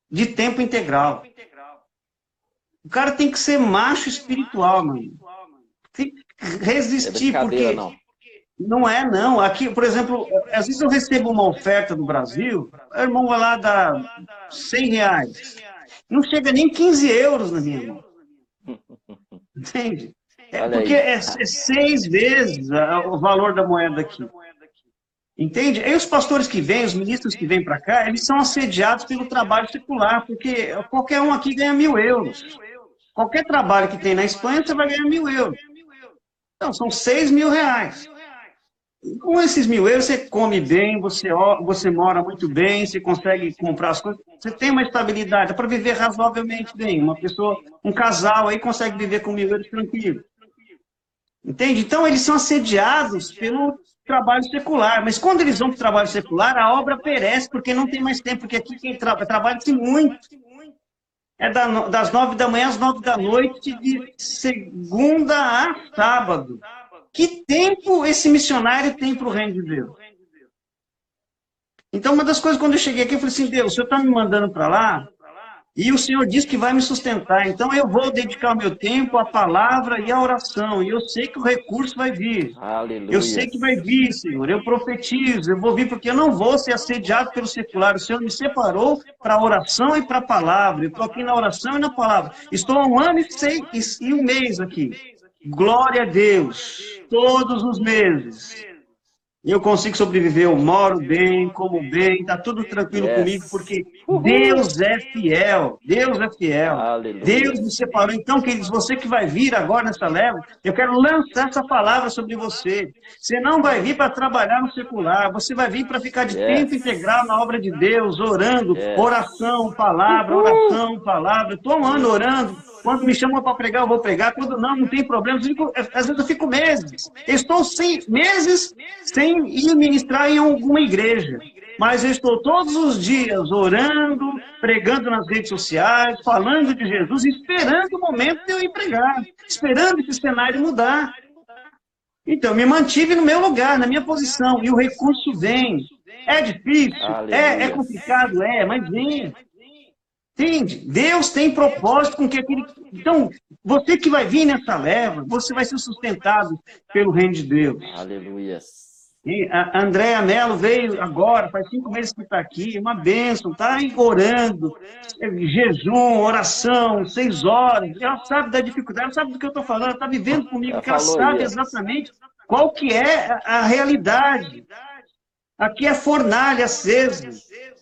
de tempo integral. O cara tem que ser macho espiritual, mano. Tem resistir, é porque não. não é, não. Aqui, por exemplo, às vezes eu recebo uma oferta do Brasil, o irmão vai lá dar 100 reais. Não chega nem 15 euros na minha mão. Entende? É, porque é, é, seis vezes o valor da moeda aqui. Entende? E os pastores que vêm, os ministros que vêm para cá, eles são assediados pelo trabalho secular, porque qualquer um aqui ganha mil euros. Qualquer trabalho que tem na Espanha, você vai ganhar mil euros. Então, são seis mil reais. Com esses mil euros, você come bem, você, você mora muito bem, você consegue comprar as coisas, você tem uma estabilidade, para viver razoavelmente bem. Uma pessoa, um casal aí consegue viver com mil euros tranquilo. Entende? Então, eles são assediados pelo trabalho secular. Mas quando eles vão para o trabalho secular, a obra perece, porque não tem mais tempo. Porque aqui quem tra trabalha-se muito. É das nove da manhã às nove da noite, de segunda a sábado. Que tempo esse missionário tem para o reino de Deus? Então, uma das coisas, quando eu cheguei aqui, eu falei assim, Deus, o Senhor está me mandando para lá, e o Senhor diz que vai me sustentar. Então eu vou dedicar o meu tempo à palavra e à oração. E eu sei que o recurso vai vir. Aleluia. Eu sei que vai vir, Senhor. Eu profetizo. Eu vou vir porque eu não vou ser assediado pelo secular. O Senhor me separou para a oração e para a palavra. Eu estou aqui na oração e na palavra. Estou há um ano e, seis, e um mês aqui. Glória a Deus. Todos os meses eu consigo sobreviver, eu moro bem, como bem, está tudo tranquilo yes. comigo, porque Deus é fiel, Deus é fiel, Aleluia. Deus me separou. Então, queridos, você que vai vir agora nessa leva, eu quero lançar essa palavra sobre você. Você não vai vir para trabalhar no secular, você vai vir para ficar de yes. tempo integral na obra de Deus, orando, yes. oração, palavra, oração, palavra. Estou um ano orando, quando me chamam para pregar, eu vou pregar. Quando não, não tem problema. Fico, às vezes eu fico meses. estou sem, meses sem ir ministrar em alguma igreja. Mas eu estou todos os dias orando, pregando nas redes sociais, falando de Jesus, esperando o momento de eu ir pregar, esperando esse cenário mudar. Então, me mantive no meu lugar, na minha posição, e o recurso vem. É difícil, é, é complicado, é, mas vem. Entende? Deus tem propósito com que aquele. Então, você que vai vir nessa leva, você vai ser sustentado pelo reino de Deus. Aleluia. E a Andréa Mello veio agora, faz cinco meses que está aqui, uma bênção, está orando, jejum, oração, seis horas. Ela sabe da dificuldade, ela sabe do que eu estou falando, ela está vivendo comigo, ela, ela sabe isso. exatamente qual que é a realidade. Aqui é fornalha acesa.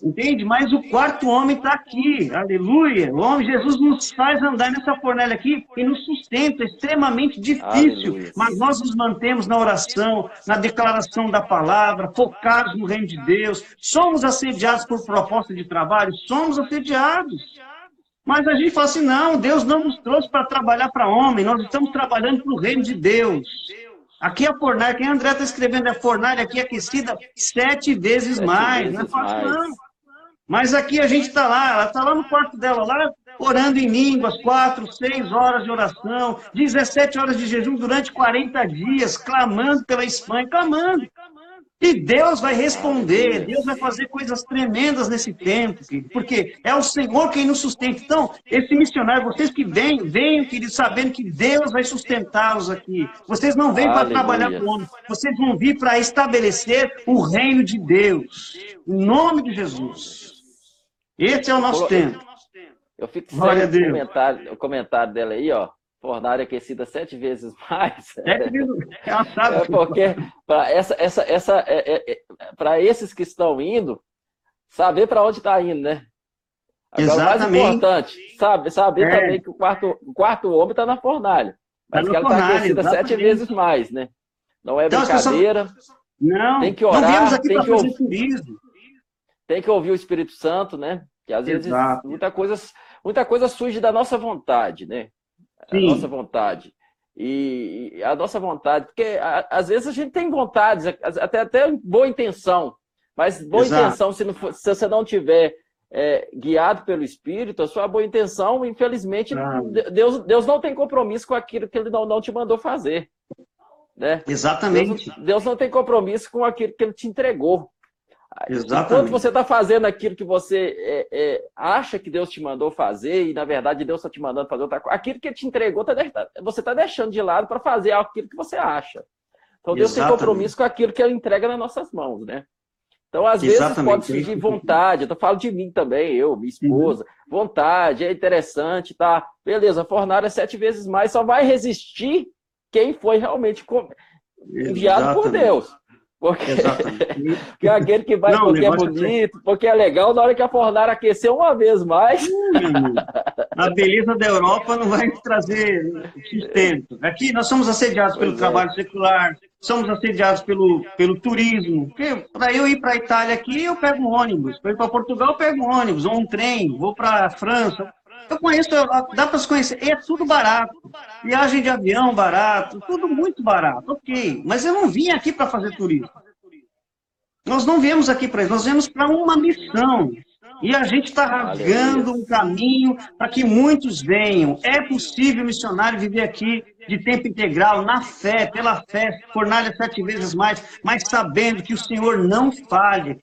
Entende? Mas o quarto homem está aqui. Aleluia. O homem Jesus nos faz andar nessa fornalha aqui e nos sustenta. É extremamente difícil. Aleluia. Mas nós nos mantemos na oração, na declaração da palavra, focados no reino de Deus. Somos assediados por proposta de trabalho? Somos assediados. Mas a gente fala assim, não, Deus não nos trouxe para trabalhar para homem, nós estamos trabalhando para o reino de Deus. Aqui a fornalha, quem André está escrevendo é a fornalha aqui aquecida sete vezes sete mais. Vezes não é fácil, mais. não. Mas aqui a gente está lá, ela está lá no quarto dela, lá orando em línguas, quatro, seis horas de oração, 17 horas de jejum durante 40 dias, clamando pela Espanha, clamando. E Deus vai responder, Deus vai fazer coisas tremendas nesse tempo, porque é o Senhor quem nos sustenta. Então, esse missionário, vocês que vêm, venham, queridos, sabendo que Deus vai sustentá-los aqui. Vocês não vêm para trabalhar com homem, vocês vão vir para estabelecer o reino de Deus. Em nome de Jesus. Esse é o nosso tempo. Eu fico Glória sem o comentário, o comentário dela aí, ó fornalha aquecida sete vezes mais. Sete vezes, é, é porque para essa, essa, essa, é, é, é para esses que estão indo, saber para onde está indo, né? Agora, Exatamente. o mais importante, sabe, saber é. também que o quarto, o quarto homem está na fornalha. Mas tá que ela está aquecida exatamente. sete vezes mais, né? Não é então, brincadeira. Pessoas... Não, tem que orar, tem que ouvir. Turismo. Tem que ouvir o Espírito Santo, né? Que às vezes muita coisa, muita coisa surge da nossa vontade, né? Sim. a nossa vontade. E, a nossa vontade, porque às vezes a gente tem vontades, até, até boa intenção, mas boa Exato. intenção, se, não for, se você não tiver é, guiado pelo Espírito, a sua boa intenção, infelizmente, ah. Deus, Deus não tem compromisso com aquilo que Ele não, não te mandou fazer. Né? Exatamente. Deus, Deus não tem compromisso com aquilo que Ele te entregou. Exatamente. Enquanto você está fazendo aquilo que você é, é, acha que Deus te mandou fazer, e na verdade Deus está te mandando fazer outra coisa, aquilo que Ele te entregou, tá, você está deixando de lado para fazer aquilo que você acha. Então Deus Exatamente. tem compromisso com aquilo que Ele entrega nas nossas mãos, né? Então, às Exatamente. vezes pode surgir vontade, eu falo de mim também, eu, minha esposa, uhum. vontade, é interessante, tá? Beleza, fornalha sete vezes mais, só vai resistir quem foi realmente enviado por Deus. Porque, porque é aquele que vai não, porque é, é bonito, porque é legal, na hora que a fornalha aquecer uma vez mais. a beleza da Europa não vai trazer sustento. Aqui nós somos assediados pelo pois é. trabalho é. secular, somos assediados pelo, pelo turismo. Para eu ir para a Itália aqui, eu pego um ônibus. Para ir para Portugal, eu pego um ônibus, ou um trem, vou para a França. Eu conheço, dá para se conhecer, é tudo barato. Viagem de avião barato, tudo muito barato, ok. Mas eu não vim aqui para fazer turismo. Nós não viemos aqui para isso, nós viemos para uma missão. E a gente está rasgando um caminho para que muitos venham. É possível, missionário, viver aqui de tempo integral, na fé, pela fé, fornalha sete vezes mais, mas sabendo que o Senhor não falha.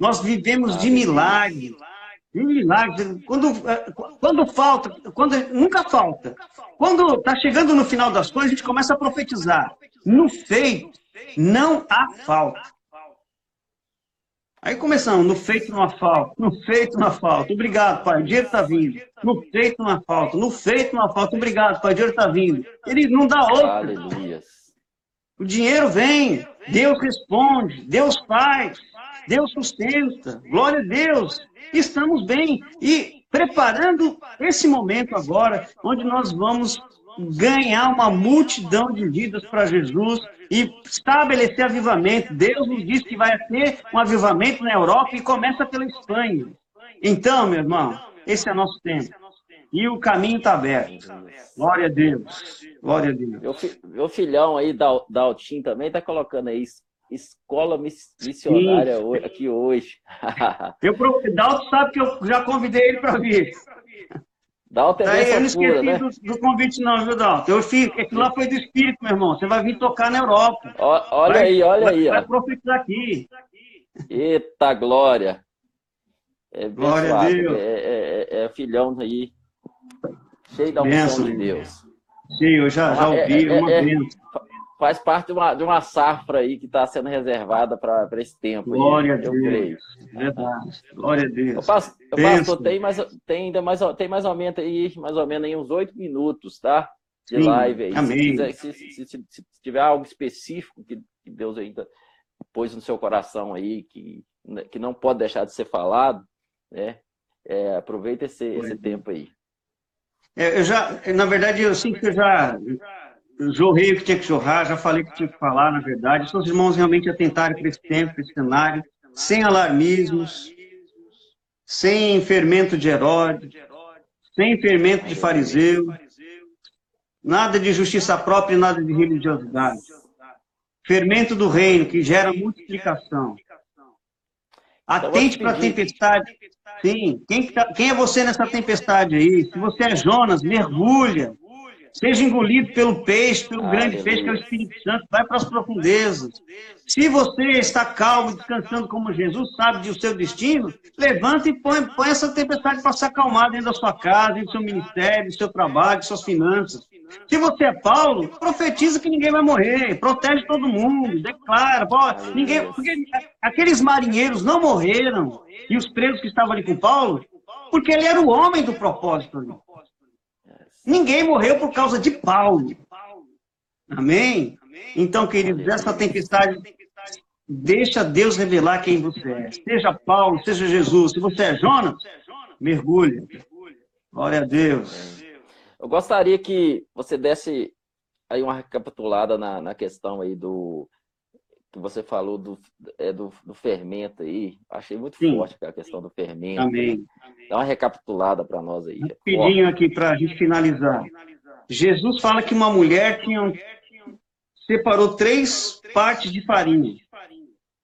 Nós vivemos de milagres. Milagre. Quando, é, quando falta, quando nunca falta. Quando está chegando no final das coisas, a gente começa a profetizar. No feito, não há falta. Aí começamos, no feito não há falta, no feito não há falta. Obrigado, pai, o dinheiro está vindo. No feito não há falta, no feito não há falta. Obrigado, pai, o dinheiro está vindo. Ele não dá outro. Aleluia. O dinheiro vem, Deus responde, Deus faz, Deus sustenta. Glória a Deus estamos bem e preparando esse momento agora, onde nós vamos ganhar uma multidão de vidas para Jesus e estabelecer avivamento. Deus nos disse que vai ter um avivamento na Europa e começa pela Espanha. Então, meu irmão, esse é nosso tempo. E o caminho está aberto. Glória a Deus. Glória a Deus. Meu, filhão aí, Daltim, também está colocando aí escola missionária Sim. aqui hoje. eu, Dalton sabe que eu já convidei ele para vir. Dalton é Aí, Eu não esqueci né? do, do, convite não, viu, Dalton? Eu fico, aquilo lá foi do Espírito, meu irmão. Você vai vir tocar na Europa. O, olha vai, aí, olha vai, aí. Vai profetizar aqui. Eita glória. É glória a Deus. É, é, é, é, filhão aí. Cheio da unção de Deus. Sim, eu já, já é, ouvi, é, uma é, bênção faz parte de uma, de uma safra aí que está sendo reservada para esse tempo. Glória aí, a Deus. Creio. Verdade. Glória a Deus. Eu passo, eu passo, tem, mais, tem ainda mais, tem mais ou menos aí, mais ou menos aí uns oito minutos, tá? De Sim, live aí. Amém. Se, se, se, se, tiver algo específico que, que Deus ainda pôs no seu coração aí, que, né, que não pode deixar de ser falado, né? É, aproveita esse, esse tempo aí. É, eu já, na verdade, eu sinto que eu já jorrei o que tinha que jorrar, já falei o que tinha que falar, na verdade. Os irmãos realmente atentarem para esse tempo, para esse cenário, sem alarmismos, sem fermento de Herodes, sem fermento de fariseu, nada de justiça própria e nada de religiosidade. Fermento do reino, que gera multiplicação. Atente para a tempestade. Sim, quem, tá, quem é você nessa tempestade aí? Se você é Jonas, mergulha. Seja engolido pelo peixe, pelo grande peixe que é o Espírito Santo, vai para as profundezas. Se você está calmo, descansando como Jesus sabe de o seu destino, levanta e põe, põe essa tempestade para se acalmar dentro da sua casa, dentro do seu ministério, do seu trabalho, de suas finanças. Se você é Paulo, profetiza que ninguém vai morrer, protege todo mundo, declara, ninguém, porque aqueles marinheiros não morreram e os presos que estavam ali com Paulo, porque ele era o homem do propósito ali. Ninguém morreu por causa de Paulo. Amém? Então, queridos, essa tempestade deixa Deus revelar quem você é. Seja Paulo, seja Jesus. Se você é Jonas, mergulha. Glória a Deus. Eu gostaria que você desse aí uma recapitulada na, na questão aí do que você falou do, é, do, do fermento aí. Achei muito Sim. forte a questão do fermento. Amém. Dá uma recapitulada para nós aí. Rapidinho é aqui para a gente finalizar. Jesus fala que uma mulher tinha, separou três partes de farinha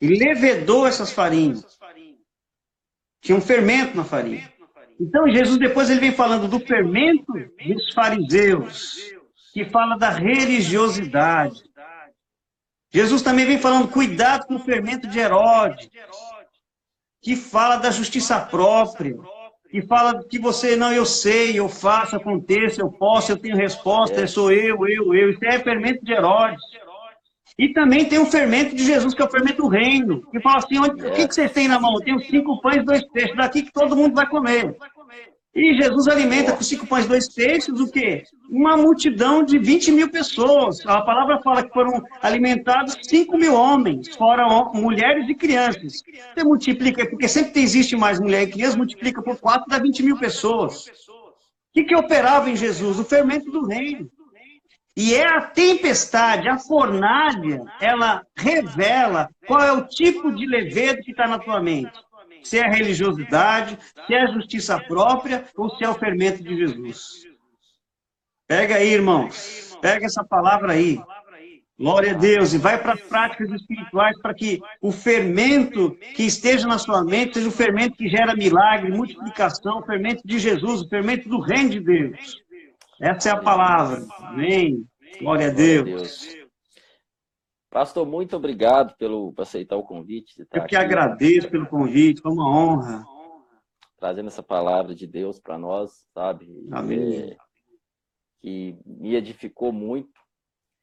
e levedou essas farinhas. Tinha um fermento na farinha. Então, Jesus depois ele vem falando do fermento dos fariseus, que fala da religiosidade. Jesus também vem falando, cuidado com o fermento de Herodes, que fala da justiça própria, que fala que você, não, eu sei, eu faço, aconteça, eu posso, eu tenho resposta, sou eu, eu, eu. Isso é fermento de Herodes. E também tem o fermento de Jesus, que é o fermento do reino, que fala assim, onde, o que, que vocês têm na mão? Eu tenho cinco pães e dois peixes, daqui que todo mundo vai comer. E Jesus alimenta com cinco pães e dois peixes o quê? Uma multidão de 20 mil pessoas. A palavra fala que foram alimentados 5 mil homens, fora mulheres e crianças. Você multiplica, porque sempre existe mais mulher e criança, multiplica por 4, dá 20 mil pessoas. O que, que operava em Jesus? O fermento do reino. E é a tempestade, a fornalha, ela revela qual é o tipo de levedo que está na tua mente. Se é a religiosidade, se é a justiça própria ou se é o fermento de Jesus. Pega aí, irmãos. Pega essa palavra aí. Glória a Deus. E vai para as práticas espirituais para que o fermento que esteja na sua mente seja o fermento que gera milagre, multiplicação, o fermento de Jesus, o fermento do reino de Deus. Essa é a palavra. Amém. Glória a Deus. Pastor, muito obrigado pelo, por aceitar o convite. Eu que aqui. agradeço pelo convite, foi uma honra. Trazendo essa palavra de Deus para nós, sabe? Amém. É, que me edificou muito.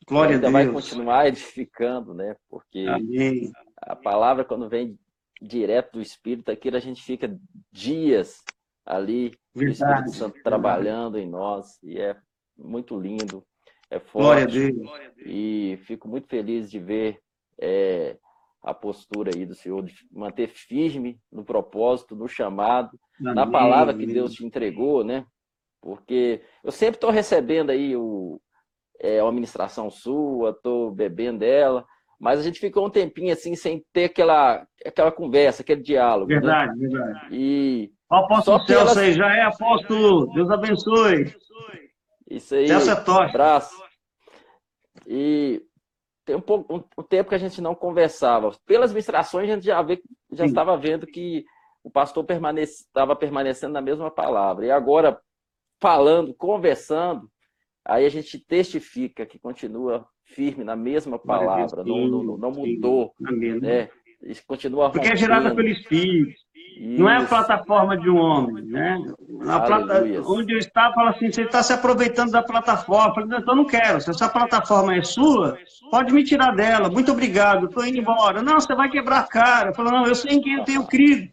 Glória a Deus. vai continuar edificando, né? Porque Amém. a palavra, quando vem direto do Espírito, aquilo a gente fica dias ali, Verdade. o Espírito Santo trabalhando em nós, e é muito lindo, é forte. Glória a Deus. E fico muito feliz de ver é, a postura aí do Senhor, de manter firme no propósito, no chamado, Amém. na palavra que Deus te entregou, né? Porque eu sempre estou recebendo aí o, é, a administração sua, estou bebendo dela, mas a gente ficou um tempinho assim sem ter aquela, aquela conversa, aquele diálogo. Verdade, né? verdade. E o apóstolo Celso aí, já é apóstolo. Deus abençoe. Isso aí. Celso é top. Abraço. E tem um, pouco, um, tempo que a gente não conversava. Pelas ministrações, a gente já, vê, já estava vendo que o pastor permanece, estava permanecendo na mesma palavra. E agora, falando, conversando, aí a gente testifica que continua firme na mesma palavra, não, não, não mudou. Né? Continua Porque é gerada pelo Espírito. Isso. Não é a plataforma de um homem, né? A plata... Onde eu estava, fala assim, você está se aproveitando da plataforma. Eu falei, então não quero. Se essa plataforma é sua, pode me tirar dela. Muito obrigado, estou indo embora. Não, você vai quebrar a cara. Eu não, eu sei em quem eu tenho crido.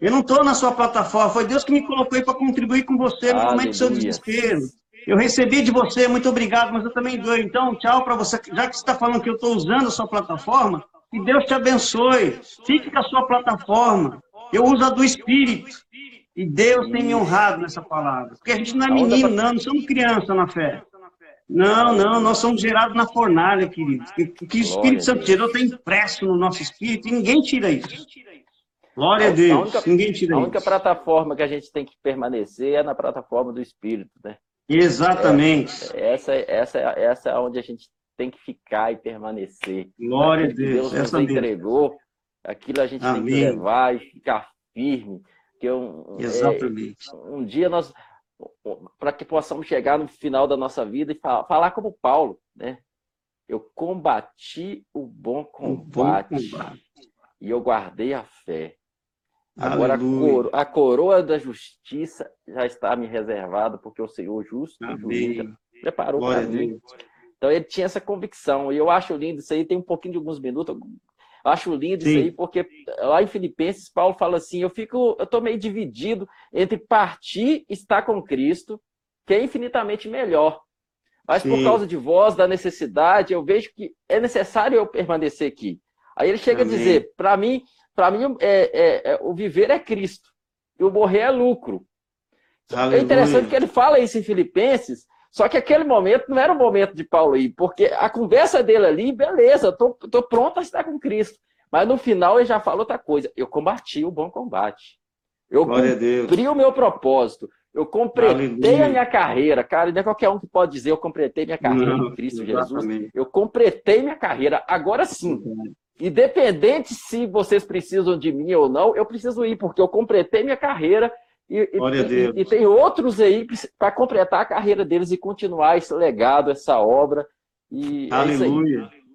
Eu não estou na sua plataforma. Foi Deus que me colocou aí para contribuir com você no momento do seu desespero. Eu recebi de você, muito obrigado, mas eu também dou. Então, tchau para você. Já que você está falando que eu estou usando a sua plataforma, que Deus te abençoe. Fique com a sua plataforma. Eu uso a do Espírito. E Deus tem me honrado nessa palavra. Porque a gente não é menino, não, não somos criança na fé. Não, não, nós somos gerados na fornalha, queridos. O que o Espírito Santo gerou está impresso no nosso espírito e ninguém tira isso. Glória a, Deus. A única, Ninguém tira A única isso. plataforma que a gente tem que permanecer é na plataforma do Espírito, né? Exatamente. É, essa, essa, essa é onde a gente tem que ficar e permanecer. Glória a Deus. Deus nos entregou, mesmo. Aquilo a gente Amém. tem que levar e ficar firme. Que um, Exatamente. É, um dia nós, para que possamos chegar no final da nossa vida e falar, falar como Paulo, né? Eu combati o bom combate, o bom combate. e eu guardei a fé. Agora a coroa, a coroa, da justiça já está me reservada, porque o Senhor justo preparou para mim. Então ele tinha essa convicção. E eu acho lindo isso aí, tem um pouquinho de alguns minutos. Acho lindo Sim. isso aí, porque lá em Filipenses, Paulo fala assim: eu fico, eu estou meio dividido entre partir e estar com Cristo, que é infinitamente melhor. Mas Sim. por causa de vós, da necessidade, eu vejo que é necessário eu permanecer aqui. Aí ele chega Amém. a dizer: para mim, para mim, é, é, é, o viver é Cristo e o morrer é lucro. Aleluia. É interessante que ele fala isso em Filipenses, só que aquele momento não era o momento de Paulo ir, porque a conversa dele ali, beleza, tô, tô pronto a estar com Cristo. Mas no final ele já fala outra coisa. Eu combati o bom combate. Eu Glória cumpri o meu propósito. Eu completei a minha carreira. Cara, não é qualquer um que pode dizer eu completei minha carreira não, em Cristo exatamente. Jesus. Eu completei minha carreira. Agora sim, Independente se vocês precisam de mim ou não, eu preciso ir, porque eu completei minha carreira e, e, e tem outros aí para completar a carreira deles e continuar esse legado, essa obra. E é Aleluia. É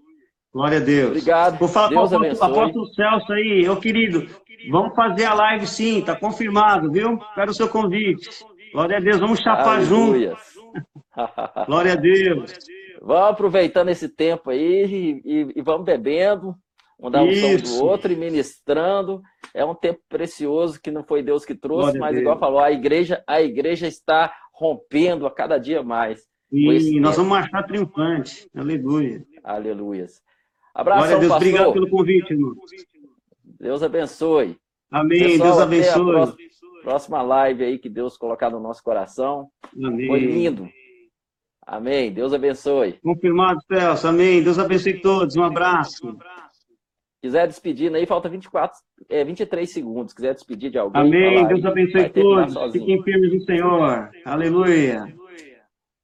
Glória a Deus. Obrigado. Vou falar Deus apóstolo Celso aí, ô querido, vamos fazer a live sim, tá confirmado, viu? Quero o seu convite. Glória a Deus, vamos chapar Aleluia. junto. Glória a Deus. Vamos aproveitando esse tempo aí e, e vamos bebendo, um dar um som do outro e ministrando. É um tempo precioso que não foi Deus que trouxe, Glória mas igual falou, a igreja, a igreja está rompendo a cada dia mais. E nós vamos marchar triunfante. Aleluia. Aleluias. Abraço, Glória a Deus. Pastor. Obrigado pelo convite, irmão. Deus abençoe. Amém. Pessoal, Deus abençoe. Próxima, próxima live aí que Deus colocar no nosso coração. Amém. Foi lindo. Amém. Deus abençoe. Confirmado, Celso. Amém. Deus abençoe todos. Um abraço. Quiser despedir aí, falta 24, é, 23 segundos. Quiser despedir de alguém. Amém. Deus abençoe todos. Fiquem firmes no Senhor. Aleluia.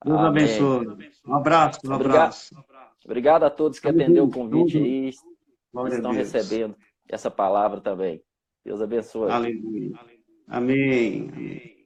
Deus Amém. abençoe. Um abraço, um abraço. Obrigado a todos que atenderam o convite aí. Estão recebendo essa palavra também. Deus abençoe. Aleluia. Amém.